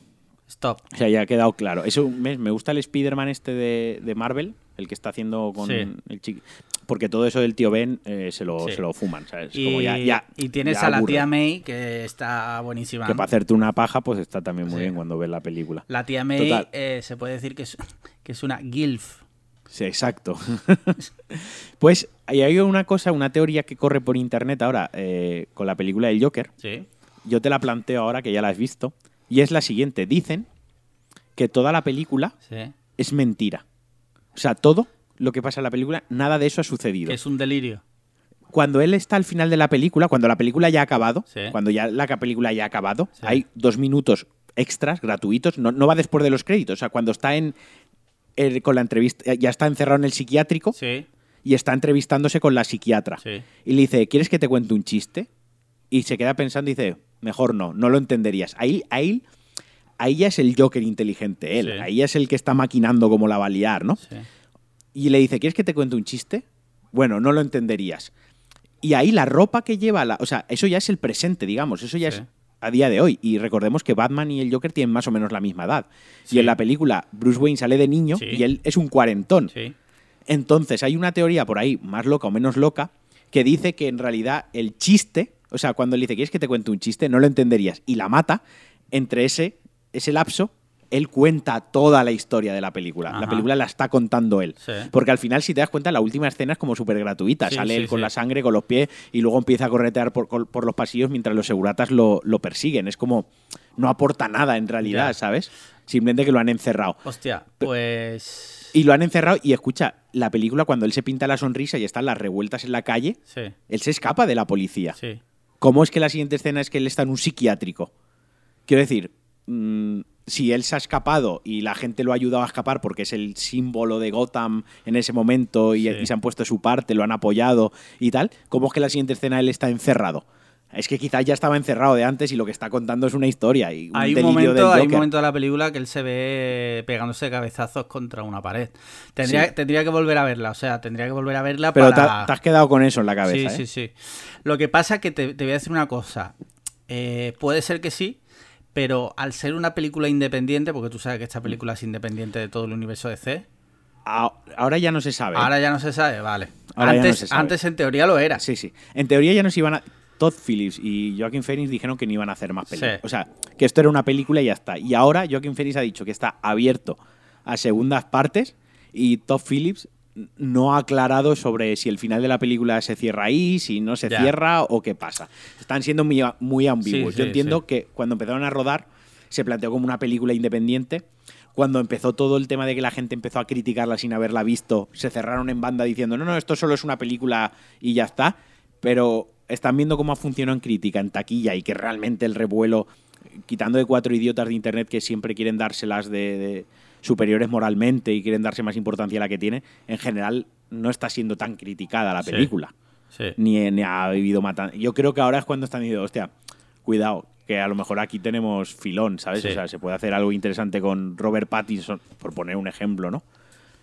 A: Stop.
B: O sea, ya ha quedado claro. Eso me, gusta el Spider-Man este de, de Marvel, el que está haciendo con
A: Sí.
B: el chiqui. Porque todo eso del tío Ben eh, se, lo,
A: Sí.
B: se lo fuman, ¿sabes?
A: Y,
B: Como ya, ya-
A: y tienes
B: ya
A: a la tía May, que está buenísima.
B: Que para hacerte una paja, pues está también muy
A: Sí.
B: bien cuando ves la película.
A: La tía May eh, se puede decir que es, que es una GILF.
B: Sí, exacto. pues hay hay una cosa, una teoría que corre por internet ahora eh, con la película del Joker.
A: Sí.
B: Yo te la planteo ahora que ya la has visto. Y es la siguiente. Dicen que toda la película
A: Sí.
B: es mentira. O sea, todo lo que pasa en la película, nada de eso ha sucedido.
A: Que es un delirio.
B: Cuando él está al final de la película, cuando la película ya ha acabado,
A: Sí.
B: cuando ya la película ya ha acabado,
A: Sí.
B: hay dos minutos extras, gratuitos, no, no va después de los créditos. O sea, cuando está en eh, con la entrevista, ya está encerrado en el psiquiátrico
A: Sí.
B: y está entrevistándose con la psiquiatra.
A: Sí.
B: Y le dice, ¿quieres que te cuente un chiste? Y se queda pensando y dice, mejor no, no lo entenderías. Ahí, ahí, ahí ya es el Joker inteligente, él.
A: Sí.
B: Ahí es el que está maquinando cómo la va a liar, ¿no?
A: Sí.
B: Y le dice, ¿quieres que te cuente un chiste? Bueno, no lo entenderías. Y ahí la ropa que lleva, la, o sea, eso ya es el presente, digamos, eso ya
A: Sí.
B: es a día de hoy. Y recordemos que Batman y el Joker tienen más o menos la misma edad. Y en la película Bruce Wayne sale de niño y él es un cuarentón. Entonces hay una teoría por ahí, más loca o menos loca, que dice que en realidad el chiste, o sea, cuando le dice, ¿quieres que te cuente un chiste? No lo entenderías. Y la mata, entre ese, ese lapso, él cuenta toda la historia de la película. La película la está contando él.
A: Sí.
B: Porque al final, si te das cuenta, la última escena es como súper gratuita.
A: Sí,
B: Sale
A: sí,
B: él con la sangre, con los pies, y luego empieza a corretear por, por- los pasillos mientras los seguratas lo, lo persiguen. Es como, no aporta nada en realidad. ¿sabes? Simplemente que lo han encerrado.
A: Hostia, pues.
B: Y lo han encerrado y escucha, la película cuando él se pinta la sonrisa y están las revueltas en la calle, él se escapa de la policía.
A: Sí.
B: ¿Cómo es que la siguiente escena es que él está en un psiquiátrico? Quiero decir, mm, si él se ha escapado y la gente lo ha ayudado a escapar porque es el símbolo de Gotham en ese momento y,
A: Sí.
B: y se han puesto de su parte, lo han apoyado y tal, ¿cómo es que la siguiente escena él está encerrado? Es que quizás ya estaba encerrado de antes y lo que está contando es una historia y un
A: Hay un,
B: del
A: momento, hay un
B: Joker.
A: momento de la película que él se ve pegándose cabezazos contra una pared. Tendría,
B: Sí.
A: tendría que volver a verla, o sea, tendría que volver a verla
B: Pero te,
A: para...
B: te has quedado con eso en la cabeza,
A: sí,
B: ¿eh?
A: sí, sí. Lo que pasa es que te, te voy a decir una cosa. Eh, puede ser que sí, pero al ser una película independiente, porque tú sabes que esta película es independiente de todo el universo de C,
B: A- Ahora ya no se sabe.
A: ahora ya no se sabe, vale.
B: Ahora ya no
A: antes,
B: se sabe.
A: antes en teoría lo era.
B: Sí, sí. En teoría ya nos iban a. Todd Phillips y Joaquin Phoenix dijeron que no iban a hacer más películas.
A: Sí.
B: O sea, que esto era una película y ya está. Y ahora Joaquin Phoenix ha dicho que está abierto a segundas partes y Todd Phillips no ha aclarado sobre si el final de la película se cierra ahí, si no se cierra o qué pasa. Están siendo muy, muy ambiguos.
A: Sí,
B: Yo
A: sí,
B: entiendo que cuando empezaron a rodar se planteó como una película independiente. Cuando empezó todo el tema de que la gente empezó a criticarla sin haberla visto, se cerraron en banda diciendo, no, no, esto solo es una película y ya está. Pero están viendo cómo ha funcionado en crítica, en taquilla, y que realmente el revuelo, quitando de cuatro idiotas de internet que siempre quieren dárselas de, de superiores moralmente y quieren darse más importancia a la que tiene, en general no está siendo tan criticada la película
A: Sí.
B: ni, ni ha vivido matando. Yo creo que ahora es cuando están diciendo, hostia, cuidado, que a lo mejor aquí tenemos filón, ¿sabes?
A: Sí.
B: O sea, se puede hacer algo interesante con Robert Pattinson, por poner un ejemplo, ¿no?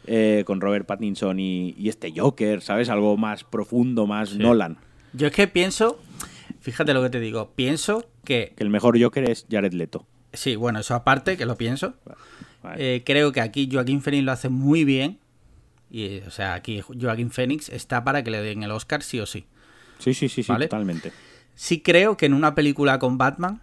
B: Eh, con Robert Pattinson y, y este Joker, ¿sabes? Algo más profundo, más. Nolan.
A: Yo es que pienso, fíjate lo que te digo, pienso que,
B: Que el mejor Joker es Jared Leto.
A: sí, bueno, eso aparte, que lo pienso,
B: Vale.
A: Eh, creo que aquí Joaquín Phoenix lo hace muy bien. Y, o sea, aquí Joaquín Phoenix está para que le den el Oscar sí o sí.
B: sí, sí, sí, sí,
A: ¿vale?
B: totalmente.
A: Sí creo que en una película con Batman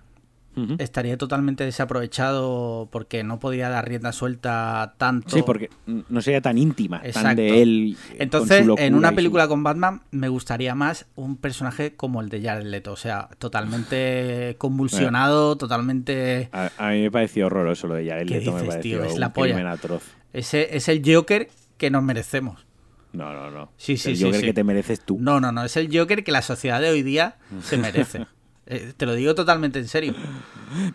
A: Estaría totalmente desaprovechado porque no podía dar rienda suelta tanto.
B: Sí, porque no sería tan íntima, tan
A: Exacto.
B: de él. eh,
A: Entonces, en una
B: su-
A: película con Batman me gustaría más un personaje como el de Jared Leto. O sea, totalmente convulsionado, totalmente...
B: A, a mí me pareció horroroso lo de Jared
A: ¿Qué
B: Leto, me
A: dices,
B: pareció
A: tío? Es la polla.
B: atroz.
A: Ese es el Joker que nos merecemos.
B: No, no, no.
A: Sí, sí,
B: el
A: sí,
B: Joker
A: sí.
B: que te mereces tú.
A: No, no, no, es el Joker que la sociedad de hoy día se merece. Eh, te lo digo totalmente en serio.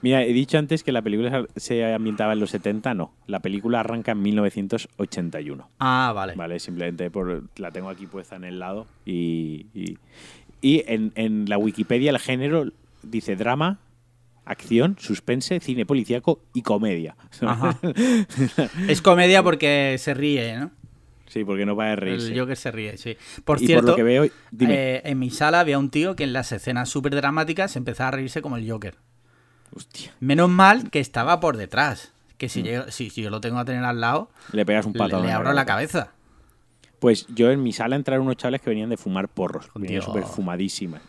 B: Mira, he dicho antes que la película se ambientaba en los 70, no. La película arranca en 1981.
A: Ah, vale.
B: Vale, simplemente por, la tengo aquí puesta en el lado y, y- Y en, en la Wikipedia el género dice drama, acción, suspense, cine policíaco y comedia.
A: Ajá. es comedia porque se ríe, ¿no?
B: Sí, porque no va a reírse.
A: El Joker se ríe, sí. Por
B: y
A: cierto,
B: por lo que veo, dime.
A: eh, en mi sala había un tío que en las escenas súper dramáticas empezaba a reírse como el Joker.
B: Hostia,
A: Menos mal que estaba por detrás. Que
B: Mm.
A: si, yo, si, si yo lo tengo a tener al lado,
B: le pegas un
A: le,
B: patado.
A: le abro la cabeza.
B: Pues yo en mi sala entraron unos chavales que venían de fumar porros. Venían súper fumadísimas.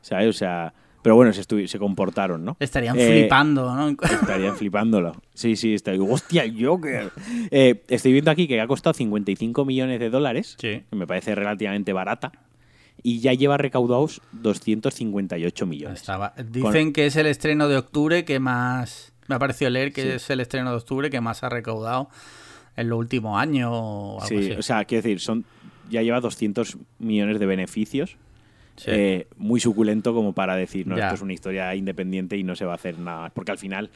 B: ¿Sabes? O sea. Pero bueno, se, comportaron, ¿no?
A: Estarían
B: Eh,
A: flipando, ¿no?
B: Estarían flipándolo. Sí, sí, está. ¡Hostia, Joker! Eh, estoy viendo aquí que ha costado 55 millones de dólares.
A: Sí.
B: Que me parece relativamente barata. Y ya lleva recaudados 258 millones.
A: Estaba- Dicen que es el estreno de octubre que más. Me ha parecido leer que
B: Sí.
A: es el estreno de octubre que más ha recaudado en los últimos años o algo
B: Sí,
A: así.
B: o sea, quiero decir, son, ya lleva 200 millones de beneficios.
A: Sí.
B: Eh, muy suculento como para decir, no,
A: Ya.
B: esto es una historia independiente y no se va a hacer nada más. Porque al final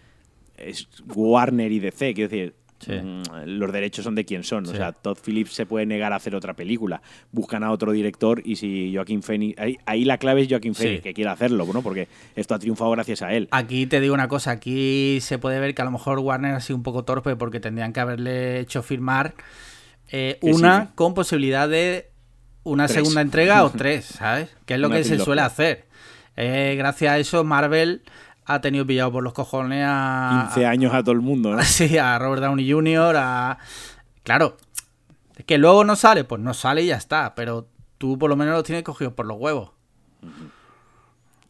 B: es Warner y DC, quiero decir,
A: Sí.
B: mm, los derechos son de quien son. O sea, Todd Phillips se puede negar a hacer otra película. Buscan a otro director y si Joaquín Phoenix... Ahí, ahí la clave es Joaquín
A: Sí.
B: Phoenix, que quiere hacerlo, ¿no? Porque esto ha triunfado gracias a él.
A: Aquí te digo una cosa, aquí se puede ver que a lo mejor Warner ha sido un poco torpe porque tendrían que haberle hecho firmar eh, una con posibilidad de una
B: Tres.
A: segunda entrega o tres, ¿sabes? Que es lo
B: Una
A: que se suele hacer. Eh, gracias a eso Marvel ha tenido pillado por los cojones a...
B: 15 años a todo el mundo, ¿no?
A: Sí, a Robert Downey Jr., a... Claro, es que luego no sale, pues no sale y ya está, pero tú por lo menos lo tienes cogido por los huevos.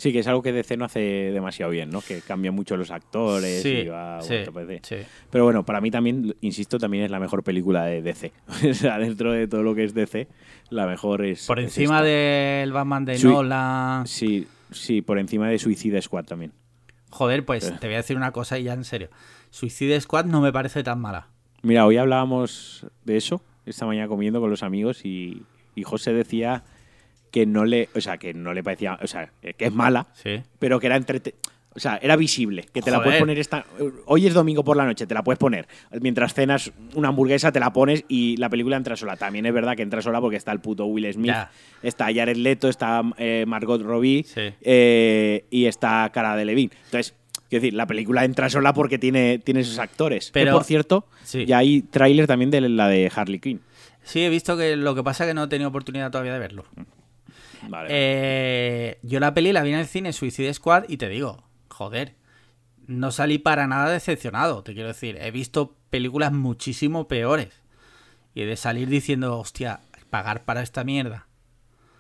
B: Sí, que es algo que DC no hace demasiado bien, ¿no? Que cambia mucho los actores
A: Sí,
B: y va
A: sí, sí.
B: Pero bueno, para mí también, insisto, también es la mejor película de DC. o sea, dentro de todo lo que es DC, la mejor es.
A: Por encima del Batman de
B: Sí.
A: Nolan...
B: Sí, sí, por encima de Suicide Squad también.
A: Joder, pues
B: Eh.
A: te voy a decir una cosa y ya en serio. Suicide Squad no me parece tan mala.
B: Mira, hoy hablábamos de eso, esta mañana comiendo con los amigos, y, y José decía que no le. O sea, que no le parecía. O sea, que es mala,
A: Sí.
B: pero que era entrete o sea, era visible, que te la puedes poner esta hoy es domingo por la noche, te la puedes poner. Mientras cenas una hamburguesa te la pones y la película entra sola. También es verdad que entra sola porque está el puto Will Smith,
A: Ya.
B: está Jared Leto, está eh, Margot Robbie
A: Sí.
B: eh, y está Cara de Levine. Entonces, quiero decir, la película entra sola porque tiene, tiene esos actores.
A: Pero-
B: que, por cierto,
A: Sí.
B: ya hay tráiler también de la de Harley Quinn.
A: Sí, he visto que lo que pasa es que no he tenido oportunidad todavía de verlo.
B: Vale.
A: Eh, yo la peli la vi en el cine Suicide Squad y te digo, joder, no salí para nada decepcionado. Te quiero decir, he visto películas muchísimo peores. Y de salir diciendo, hostia, pagar para esta mierda.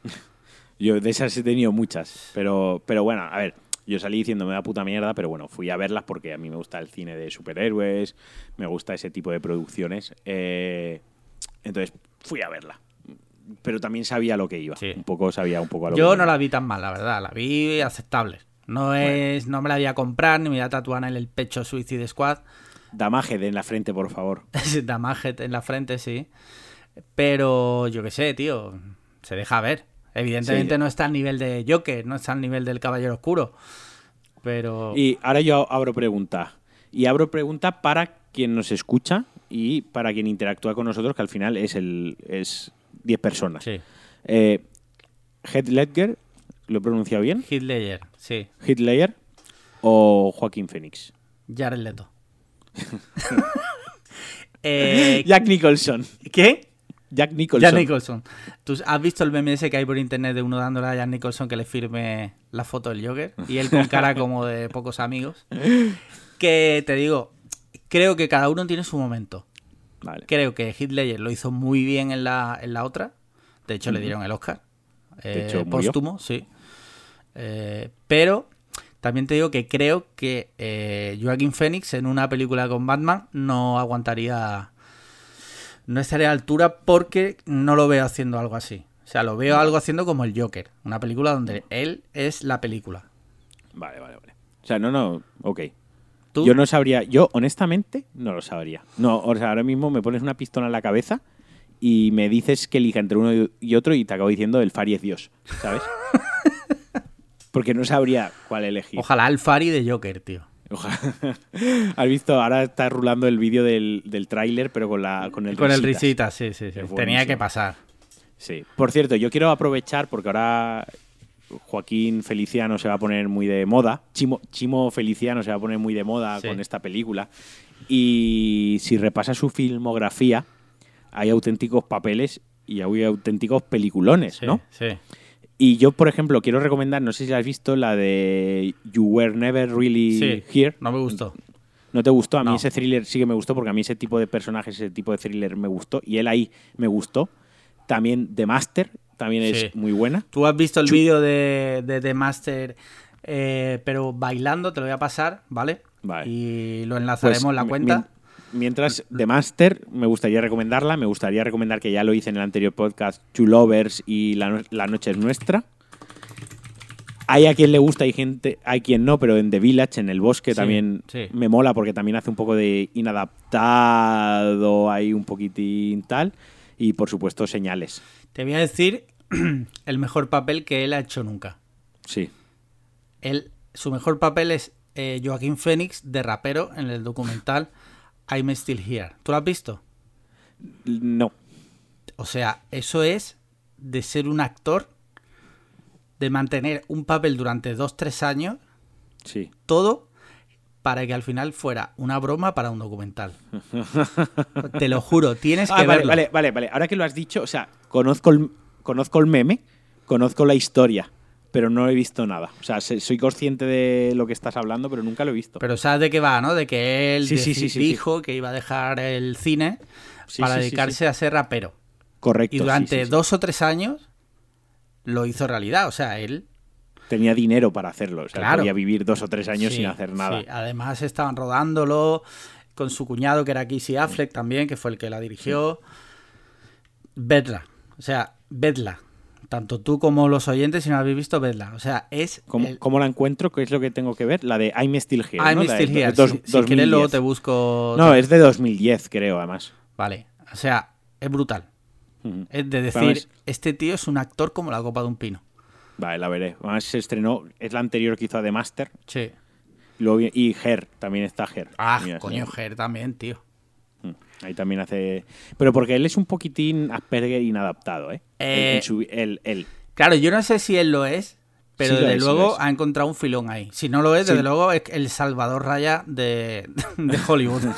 B: Yo de esas he tenido muchas, pero, pero bueno, a ver, yo salí diciendo me da puta mierda, pero bueno, fui a verlas porque a mí me gusta el cine de superhéroes, me gusta ese tipo de producciones, eh, entonces fui a verla. Pero también sabía lo que iba,
A: Sí.
B: un poco sabía un poco a lo
A: Yo
B: que
A: no
B: iba.
A: la vi tan mal, la verdad, la vi aceptable. No es, no me la voy a comprar, ni me voy a tatuar en el pecho Suicide Squad.
B: Damaje en la frente, por favor.
A: Damage en la frente, sí. Pero yo qué sé, tío. Se deja ver. Evidentemente
B: Sí.
A: no está al nivel de Joker, no está al nivel del Caballero Oscuro. Pero.
B: Y ahora yo abro pregunta. Y abro pregunta para quien nos escucha y para quien interactúa con nosotros, que al final es el es 10 personas.
A: Sí.
B: Eh, Heath Ledger, ¿lo he pronunciado bien?
A: Heath Ledger, sí.
B: Heath Ledger o Joaquín Phoenix.
A: Jared Leto. Eh,
B: Jack Nicholson.
A: ¿Qué?
B: Jack Nicholson.
A: Jack Nicholson. ¿Tú has visto el meme ese que hay por internet de uno dándole a Jack Nicholson que le firme la foto del Joker? Y él con cara como de pocos amigos. Que te digo, creo que cada uno tiene su momento.
B: Vale.
A: Creo que Ledger lo hizo muy bien en la, en la otra. De hecho, le dieron el Oscar.
B: De
A: Eh,
B: hecho,
A: póstumo, sí. Eh, pero también te digo que creo que eh, Joaquin Phoenix en una película con Batman no aguantaría. No estaría a altura porque no lo veo haciendo algo así. O sea, lo veo algo haciendo como el Joker. Una película donde él es la película.
B: Vale, vale, vale. O sea, no, no, ok.
A: ¿Tú?
B: Yo no sabría, yo honestamente no lo sabría. No, o sea, ahora mismo me pones una pistola en la cabeza y me dices que elija entre uno y otro y te acabo diciendo el Fari es Dios, ¿sabes? Porque no sabría cuál elegir.
A: Ojalá el Fari de Joker, tío.
B: Ojalá. Has visto, ahora está rulando el vídeo del, del tráiler, pero con, la, con el
A: Con el
B: risitas.
A: risita, sí, sí, sí. Tenía que pasar.
B: Sí. Por cierto, yo quiero aprovechar porque ahora Joaquín Feliciano se va a poner muy de moda. Chimo, Chimo Feliciano se va a poner muy de moda
A: Sí.
B: con esta película. Y si repasa su filmografía, hay auténticos papeles y hay auténticos peliculones,
A: Sí,
B: ¿no?
A: sí.
B: Y yo, por ejemplo, quiero recomendar, no sé si la has visto, la de You Were Never Really
A: Sí,
B: Here.
A: no me gustó.
B: ¿No te gustó? A mí
A: No.
B: ese thriller sí que me gustó porque a mí ese tipo de personajes, ese tipo de thriller me gustó y él ahí me gustó. También The Master, también
A: Sí.
B: es muy buena.
A: Tú has visto el vídeo de, de The Master, eh, pero bailando, te lo voy a pasar, ¿vale?
B: Vale.
A: Y lo enlazaremos en la
B: Pues,
A: cuenta.
B: mien- Mientras The Master, me gustaría recomendarla. Me gustaría recomendar que ya lo hice en el anterior podcast, Two Lovers y La, No- La Noche es Nuestra. Hay a quien le gusta, hay gente, hay quien no, pero en The Village, en el bosque,
A: Sí,
B: también
A: sí.
B: me mola porque también hace un poco de inadaptado, hay un poquitín tal. Y por supuesto, señales.
A: Te voy a decir el mejor papel que él ha hecho nunca.
B: Sí.
A: Él, su mejor papel es eh, Joaquín Phoenix de rapero en el documental I'm Still Here. ¿Tú lo has visto?
B: No.
A: O sea, eso es de ser un actor, de mantener un papel durante dos, tres años,
B: Sí.
A: todo para que al final fuera una broma para un documental. Te lo juro, tienes que
B: Ah, vale,
A: verlo.
B: vale, vale, vale. Ahora que lo has dicho, o sea, conozco el, conozco el meme, conozco la historia, pero no he visto nada. O sea, se- soy consciente de lo que estás hablando, pero nunca lo he visto.
A: Pero ¿sabes de qué va, no? De que él
B: Sí, sí, sí, sí, sí.
A: dijo que iba a dejar el cine
B: Sí,
A: para
B: sí, sí,
A: dedicarse a ser rapero.
B: Correcto.
A: Y
B: sí,
A: durante
B: sí, sí.
A: dos o tres años lo hizo realidad. O sea, él
B: Tenía dinero para hacerlo. O sea,
A: Claro.
B: podía vivir dos o tres años
A: Sí,
B: sin hacer nada.
A: sí. Además estaban rodándolo con su cuñado que era Casey Affleck también, que fue el que la dirigió. Vedla. O sea, vedla. Tanto tú como los oyentes, si no habéis visto, vedla. O sea, es...
B: ¿Cómo,
A: el-
B: cómo la encuentro? ¿Qué es lo que tengo que ver? La de I'm Still Here.
A: I'm
B: ¿no? De
A: still here.
B: dos-
A: si, si
B: 2010.
A: quieres luego te busco...
B: No, es de 2010, creo, además.
A: Vale. O sea, es brutal. Es de decir, este tío es un actor como la copa de un pino.
B: Vale, la veré. Además se estrenó, es la anterior que hizo The Master.
A: Sí.
B: Luego, y Her, también está Her.
A: Ah,
B: Mira,
A: coño. Ger también, tío.
B: Ahí también hace. Pero porque él es un poquitín Asperger inadaptado, ¿eh?
A: Eh,
B: su- él, él.
A: Claro, yo no sé si él lo es, pero
B: Sí
A: desde
B: es,
A: luego ha encontrado un filón ahí. Si no lo es,
B: Sí.
A: desde luego es el Salvador Raya de, de Hollywood.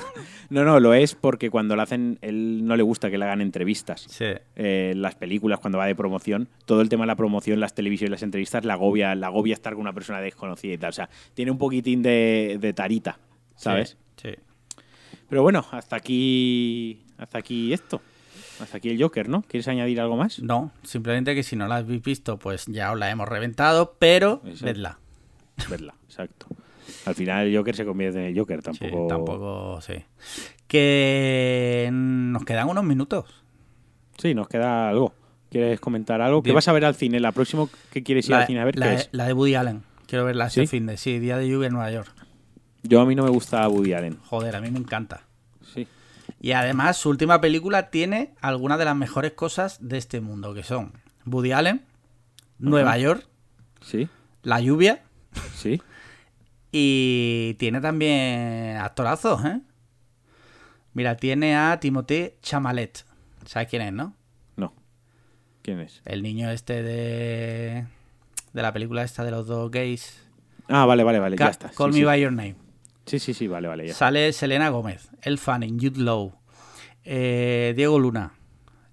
B: No, no, lo es porque cuando lo hacen, él no le gusta que le hagan entrevistas.
A: sí.
B: Eh, las películas, cuando va de promoción, todo el tema de la promoción, las televisiones, las entrevistas, la agobia, la agobia estar con una persona desconocida y tal. O sea, tiene un poquitín de, de tarita, ¿sabes?
A: Sí.
B: Pero bueno, hasta aquí. Hasta aquí esto. Hasta aquí el Joker, ¿no? ¿Quieres añadir algo más?
A: No, simplemente que si no la habéis visto, pues ya os la hemos reventado, pero
B: Exacto.
A: vedla.
B: Verla, exacto. Al final el Joker se convierte en el Joker,
A: Sí,
B: tampoco.
A: tampoco, sí. Que nos quedan unos minutos.
B: Sí, nos queda algo. ¿Quieres comentar algo? ¿Qué
A: Dime.
B: vas a ver al cine? ¿La próxima que quieres ir
A: La,
B: al cine a ver?
A: la-
B: ¿Qué es?
A: la de Woody Allen. Quiero verla este
B: ¿Sí?
A: fin de. Sí, día de lluvia en Nueva York.
B: Yo a mí no me gusta Woody Allen.
A: Joder, a mí me encanta.
B: Sí.
A: Y además, su última película tiene algunas de las mejores cosas de este mundo, que son Woody Allen, Nueva York,
B: Sí.
A: La lluvia
B: Sí.
A: y tiene también actorazos, ¿eh? Mira, tiene a Timothée Chamalet. ¿Sabes quién es, no?
B: No. ¿Quién es?
A: El niño este de de la película esta de los dos gays.
B: Ah, vale, vale, vale.
A: Ca-
B: ya está.
A: Call
B: sí.
A: Me By Your Name.
B: Sí, sí, sí, vale, vale. Ya.
A: Sale Selena Gómez, El Fanning, Jude Law, eh, Diego Luna,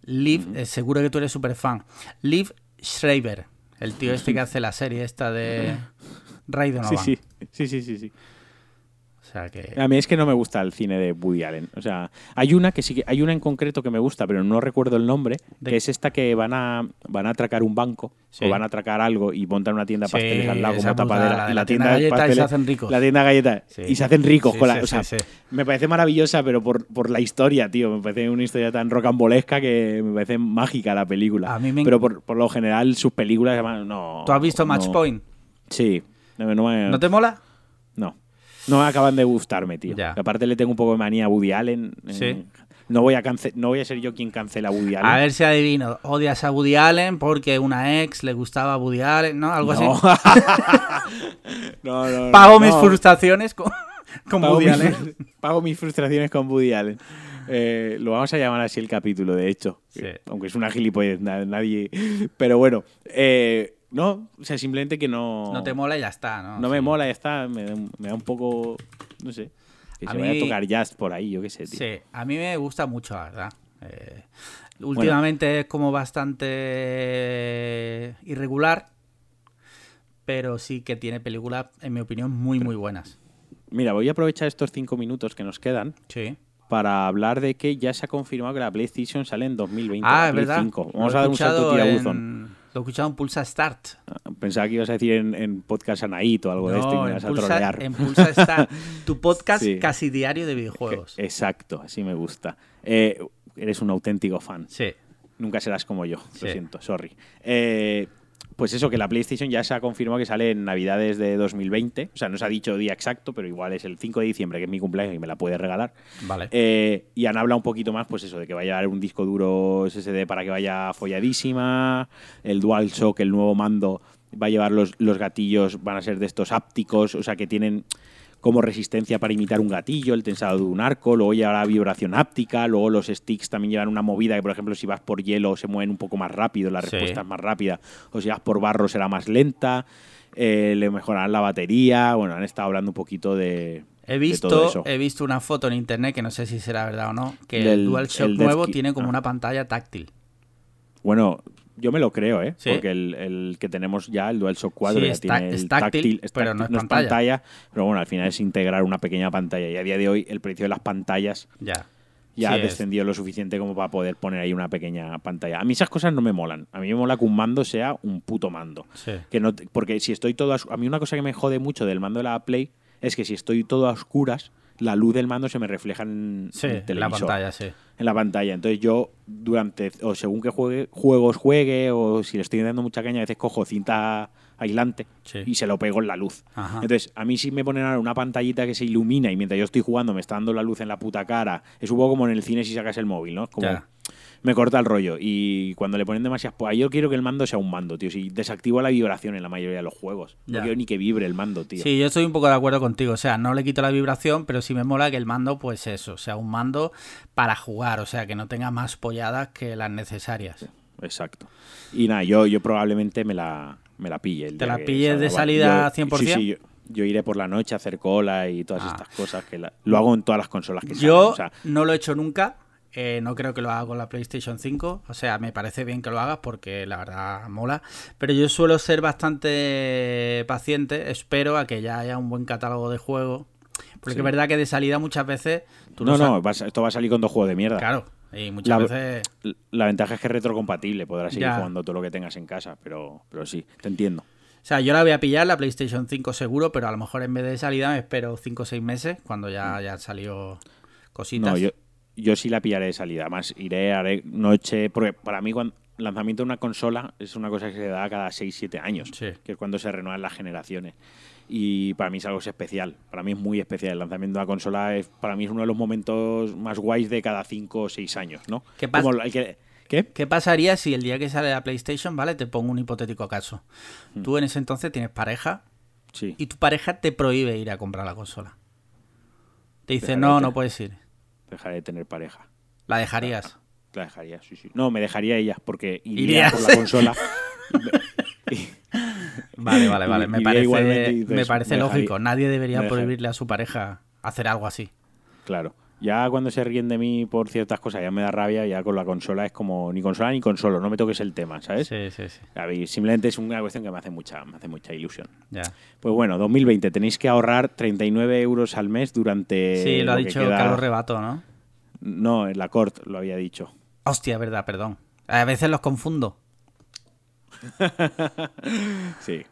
A: Liv, eh, seguro que tú eres súper fan, Liv Schreiber, el tío este que hace la serie esta de Ray Donovan.
B: sí. Sí, sí, sí, sí.
A: O sea que...
B: A mí es que no me gusta el cine de Woody Allen. O sea, hay una que sí que hay una en concreto que me gusta, pero no recuerdo el nombre,
A: ¿De
B: que es esta que van a van a atracar un banco
A: Sí.
B: o van a atracar algo y montan una tienda de
A: Sí,
B: pasteles al lado como
A: es brutal,
B: tapadera.
A: la
B: y
A: la tienda de galletas y se hacen ricos.
B: La tienda galletas
A: Sí.
B: y se hacen ricos con la, o sea, me parece maravillosa, pero por, por la historia, tío, me parece una historia tan rocambolesca que me parece mágica la película.
A: A mí me
B: Pero por, por lo general sus películas no.
A: ¿Tú has visto Match
B: no-
A: Point?
B: Sí. No, no me-
A: ¿No te mola?
B: No. Me acaban de gustarme, tío.
A: Ya.
B: Aparte le tengo un poco de manía a Woody Allen. eh,
A: Sí.
B: No voy, a cance- no voy a ser yo quien cancela a Woody Allen.
A: A ver si adivino. Odias a Woody Allen porque una ex le gustaba a Woody Allen, ¿no? Algo
B: no.
A: así.
B: no, no,
A: Pago mis frustraciones con, con
B: Pago
A: Woody
B: mis,
A: Allen.
B: pago mis frustraciones con Woody Allen. Eh, lo vamos a llamar así el capítulo, de hecho.
A: Sí.
B: Aunque es una gilipollez, na- nadie. Pero bueno, eh, No, o sea, simplemente que no.
A: No te mola y ya está, ¿no?
B: No me
A: Sí.
B: mola, ya está. Me, da- me da un poco. No sé. Que
A: A
B: se vaya
A: mí-
B: a tocar jazz por ahí, yo qué sé, tío.
A: Sí, a mí me gusta mucho, la verdad. Eh, últimamente es como bastante irregular, pero sí que tiene películas, en mi opinión, muy, muy buenas.
B: Mira, voy a aprovechar estos cinco minutos que nos quedan
A: Sí.
B: para hablar de que ya se ha confirmado que la PlayStation sale en 2020.
A: Ah,
B: la
A: es
B: Play
A: verdad.
B: 5.
A: Lo
B: Vamos a dar un salto tirabuzón.
A: en- Lo he escuchado en Pulsa Start.
B: Pensaba que ibas a decir en, en podcast Anaid o algo de esto y me ibas a trolear.
A: en Pulsa Start. tu podcast
B: Sí.
A: casi diario de videojuegos.
B: Exacto, así me gusta. Eh, eres un auténtico fan.
A: Sí.
B: Nunca serás como yo,
A: Sí.
B: lo siento, sorry. Eh, pues eso, que la PlayStation ya se ha confirmado que sale en Navidades de 2020. O sea, no se ha dicho día exacto, pero igual es el 5 de diciembre, que es mi cumpleaños y me la puedes regalar.
A: Vale.
B: Eh, y han hablado un poquito más, pues eso, de que va a llevar un disco duro SSD para que vaya folladísima. El DualShock, el nuevo mando, va a llevar los, los gatillos, van a ser de estos ápticos, o sea, que tienen como resistencia para imitar un gatillo, el tensado de un arco, luego llevará vibración áptica, luego los sticks también llevan una movida que, por ejemplo, si vas por hielo se mueven un poco más rápido, la
A: Sí.
B: respuesta es más rápida, o si vas por barro será más lenta, eh, le mejorarán la batería, bueno, han estado hablando un poquito de,
A: He visto, he visto una foto en internet que no sé si será verdad o no, que
B: Del-
A: el DualShock
B: el
A: nuevo tiene como
B: Ah.
A: una pantalla táctil.
B: Bueno, yo me lo creo, ¿eh?
A: ¿Sí?
B: Porque el, el que tenemos ya, el DualShock 4,
A: Sí,
B: ya tiene el
A: táctil, pero no es pantalla.
B: Pero bueno, al final es integrar una pequeña pantalla. Y a día de hoy el precio de las pantallas
A: Ya.
B: ya
A: Sí,
B: ha
A: es-
B: descendido lo suficiente como para poder poner ahí una pequeña pantalla. A mí esas cosas no me molan. A mí me mola que un mando sea un puto mando. Que no porque si estoy todo a, a mí una cosa que me jode mucho del mando de la Play es que si estoy todo a oscuras, la luz del mando se me refleja en,
A: Sí, la pantalla, sí.
B: en la pantalla. Entonces yo durante, o según que juegue, juegos juegue, o si le estoy dando mucha caña, a veces cojo cinta aislante
A: Sí.
B: y se lo pego en la luz.
A: Ajá.
B: Entonces, a mí si me ponen ahora una pantallita que se ilumina y mientras yo estoy jugando me está dando la luz en la puta cara, es un poco como en el cine si sacas el móvil, ¿no? Como
A: Ya.
B: Me corta el rollo. Y cuando le ponen demasiadas... Pues yo quiero que el mando sea un mando, tío. Si desactivo la vibración en la mayoría de los juegos. No quiero ni que vibre el mando, tío.
A: Sí, yo estoy un poco de acuerdo contigo. O sea, no le quito la vibración, pero sí me mola que el mando, pues eso, sea un mando para jugar. O sea, que no tenga más polladas que las necesarias.
B: Exacto. Y nada, yo, yo probablemente me la, me la pille. el
A: ¿Te la pilles de salida
B: yo-
A: 100%?
B: Sí, sí, yo, yo iré por la noche a hacer cola y todas
A: Ah.
B: estas cosas. que la- Lo hago en todas las consolas que
A: Yo
B: salen. O sea,
A: no lo he hecho nunca. Eh, no creo que lo haga con la PlayStation 5. O sea, me parece bien que lo hagas porque la verdad mola. Pero yo suelo ser bastante paciente. Espero a que ya haya un buen catálogo de juegos. Porque
B: Sí.
A: es verdad que de salida muchas veces. Tú
B: no, no, vas- esto va a salir con dos juegos de mierda.
A: Claro. Y muchas
B: La-
A: veces.
B: La ventaja es que es retrocompatible, podrás seguir
A: Ya.
B: jugando todo lo que tengas en casa, pero, pero sí, te entiendo.
A: O sea, yo la voy a pillar, la PlayStation 5 seguro, pero a lo mejor en vez de salida me espero 5 o 6 meses cuando ya, ya han salido cositas.
B: No, yo, yo sí la pillaré de salida. Además, iré, haré noche. Porque para mí, cuando el lanzamiento de una consola es una cosa que se da cada 6-7 años,
A: Sí.
B: que es cuando se renuevan las generaciones. Y para mí es algo especial. Para mí es muy especial. El lanzamiento de una consola es, para mí es uno de los momentos más guays de cada 5 o 6 años, ¿no?
A: ¿Qué pasa?
B: Como el que- ¿Qué?
A: ¿Qué pasaría si el día que sale la PlayStation, ¿vale? Te pongo un hipotético caso.
B: Hmm.
A: Tú en ese entonces tienes pareja
B: Sí.
A: y tu pareja te prohíbe ir a comprar la consola. Te dice,
B: Dejaré
A: no, no puedes ir.
B: Dejaré de tener pareja.
A: La dejarías.
B: La dejaría, sí, sí. No, me dejaría ella, porque iría por la consola.
A: Vale, vale, vale. Me parece, me lógico. Nadie debería prohibirle a su pareja hacer algo así.
B: Claro. Ya cuando se ríen de mí por ciertas cosas ya me da rabia, ya con la consola es como ni consola ni consolo, no me toques el tema, ¿sabes?
A: Sí, sí, sí.
B: A simplemente es una cuestión que me hace mucha, me hace mucha ilusión.
A: Ya.
B: Pues bueno, 2020 tenéis que ahorrar 39 euros al mes durante.
A: sí, lo ha dicho
B: queda-
A: Carlos Rebato, ¿no?
B: No, en la Cort lo había dicho.
A: Hostia, verdad, perdón. A veces los confundo.
B: Sí.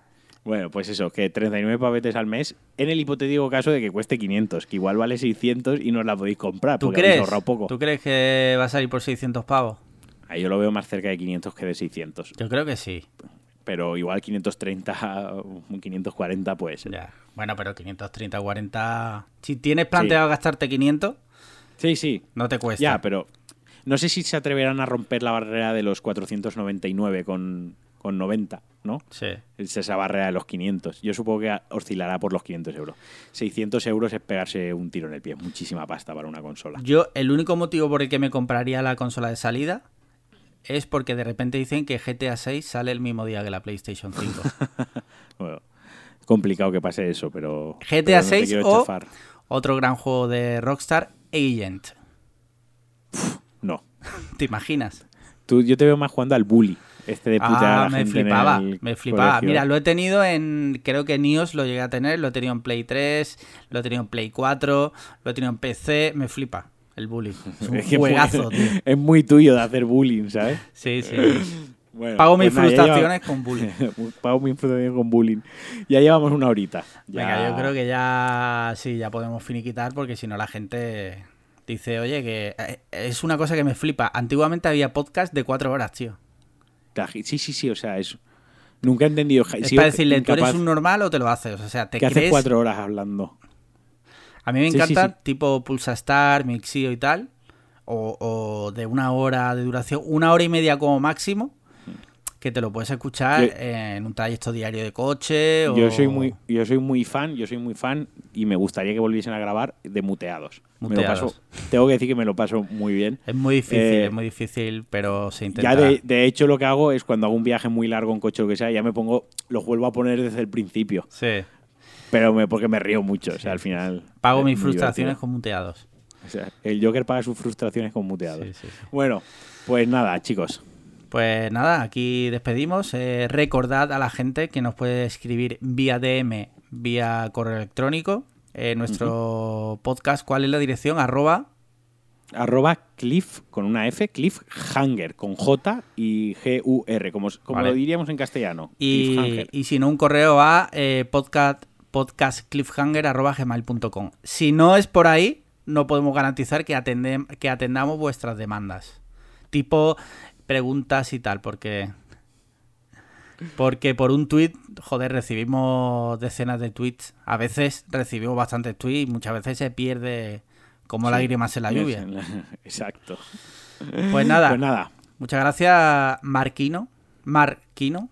B: Bueno, pues eso, que 39 pavetes al mes, en el hipotético caso de que cueste 500, que igual vale 600 y no la podéis comprar,
A: ¿Tú
B: porque habéis
A: crees?
B: ahorrado poco.
A: ¿Tú crees que va a salir por 600 pavos?
B: Ahí yo lo veo más cerca de 500 que de 600.
A: Yo creo que sí.
B: Pero igual 530, un 540 puede ser.
A: Ya. Bueno, pero 530, 40. Si tienes planteado gastarte 500,
B: Sí, sí.
A: no te cuesta.
B: Ya, pero no sé si se atreverán a romper la barrera de los 499 con, con 90, ¿no?
A: Sí.
B: Es esa barrera de los 500. Yo supongo que oscilará por los 500 euros. 600 euros es pegarse un tiro en el pie. Muchísima pasta para una consola.
A: Yo, el único motivo por el que me compraría la consola de salida es porque de repente dicen que GTA 6 sale el mismo día que la PlayStation 5.
B: Bueno, complicado que pase eso, pero.
A: GTA
B: pero no te
A: 6
B: quiero
A: o
B: chafar.
A: otro gran juego de Rockstar, Agent.
B: No.
A: ¿Te imaginas?
B: Tú, yo te veo más jugando al bully. Este de putear a
A: Ah, me flipaba, me flipaba.
B: colegio.
A: Mira, lo he tenido en, creo que en iOS lo llegué a tener, lo he tenido en Play 3, lo he tenido en Play 4, lo he tenido en PC, me flipa el bully. Es un
B: Es que
A: juegazo,
B: muy-
A: tío.
B: es muy tuyo de hacer bullying, ¿sabes?
A: Sí, sí.
B: Bueno,
A: Pago
B: pues
A: mis
B: nada, ya
A: frustraciones con bullying.
B: lleva- Pago mis frustraciones con bullying. Ya llevamos una horita. Ya-
A: Venga, yo creo que ya sí, ya podemos finiquitar porque si no la gente dice, oye, que eh, es una cosa que me flipa. Antiguamente había podcast de cuatro horas, tío.
B: Sí, sí, sí, o sea, eso. Nunca he entendido.
A: Es para decirle, ¿tú eres
B: incapaz-
A: un normal o te lo haces? O sea, ¿te
B: que hace
A: crees?
B: cuatro horas hablando.
A: A mí me
B: Sí, sí,
A: encanta,
B: sí.
A: tipo Pulsastar, Mixio y tal, o, o de una hora de duración, una hora y media como máximo, que te lo puedes escuchar
B: Yo-
A: en un trayecto diario de coche. O...
B: Yo soy muy, yo soy muy fan, yo soy muy fan y me gustaría que volviesen a grabar de muteados. Me lo paso- tengo que decir que me lo paso muy bien.
A: Es muy difícil,
B: Eh,
A: es muy difícil, pero se intenta.
B: Ya de, de hecho lo que hago es cuando hago un viaje muy largo en coche o lo que sea, ya me pongo, los vuelvo a poner desde el principio.
A: Sí.
B: Pero me, porque me río mucho, o sea, al final.
A: Pago mis frustraciones
B: divertido.
A: con muteados.
B: O sea, el Joker paga sus frustraciones con muteados.
A: Sí, sí.
B: Bueno, pues nada, chicos.
A: Pues nada, aquí despedimos. Eh, recordad a la gente que nos puede escribir vía DM, vía correo electrónico. eh, nuestro podcast, ¿cuál es la dirección? Arroba.
B: Arroba Cliff con una F, Cliffhanger con J y G-U-R, como, como
A: Vale.
B: lo diríamos en castellano.
A: Y, y si no, un correo a eh, podcast, podcastcliffhanger.gmail.com. Si no es por ahí, no podemos garantizar que, atendem- que atendamos vuestras demandas. Tipo preguntas y tal, porque... Porque por un tweet, joder, recibimos decenas de tweets. A veces recibimos bastantes tweets y muchas veces se pierde como lágrimas en la lluvia.
B: Exacto.
A: Pues nada,
B: Pues nada.
A: muchas gracias Marquino. Marquino.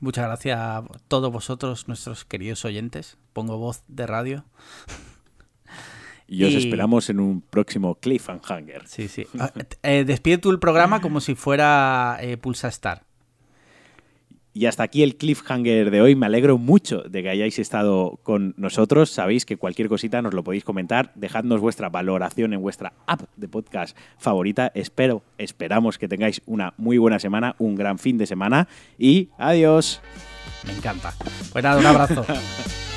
A: Muchas gracias a todos vosotros, nuestros queridos oyentes. Pongo voz de radio.
B: Y os
A: Y-
B: esperamos en un próximo Cliffhanger.
A: Sí, sí. Ah, eh, despide tú el programa como si fuera eh, Pulsa Star.
B: Y hasta aquí el cliffhanger de hoy. Me alegro mucho de que hayáis estado con nosotros. Sabéis que cualquier cosita nos lo podéis comentar. Dejadnos vuestra valoración en vuestra app de podcast favorita. Espero, esperamos que tengáis una muy buena semana, un gran fin de semana y adiós.
A: Me encanta. Pues nada, un abrazo.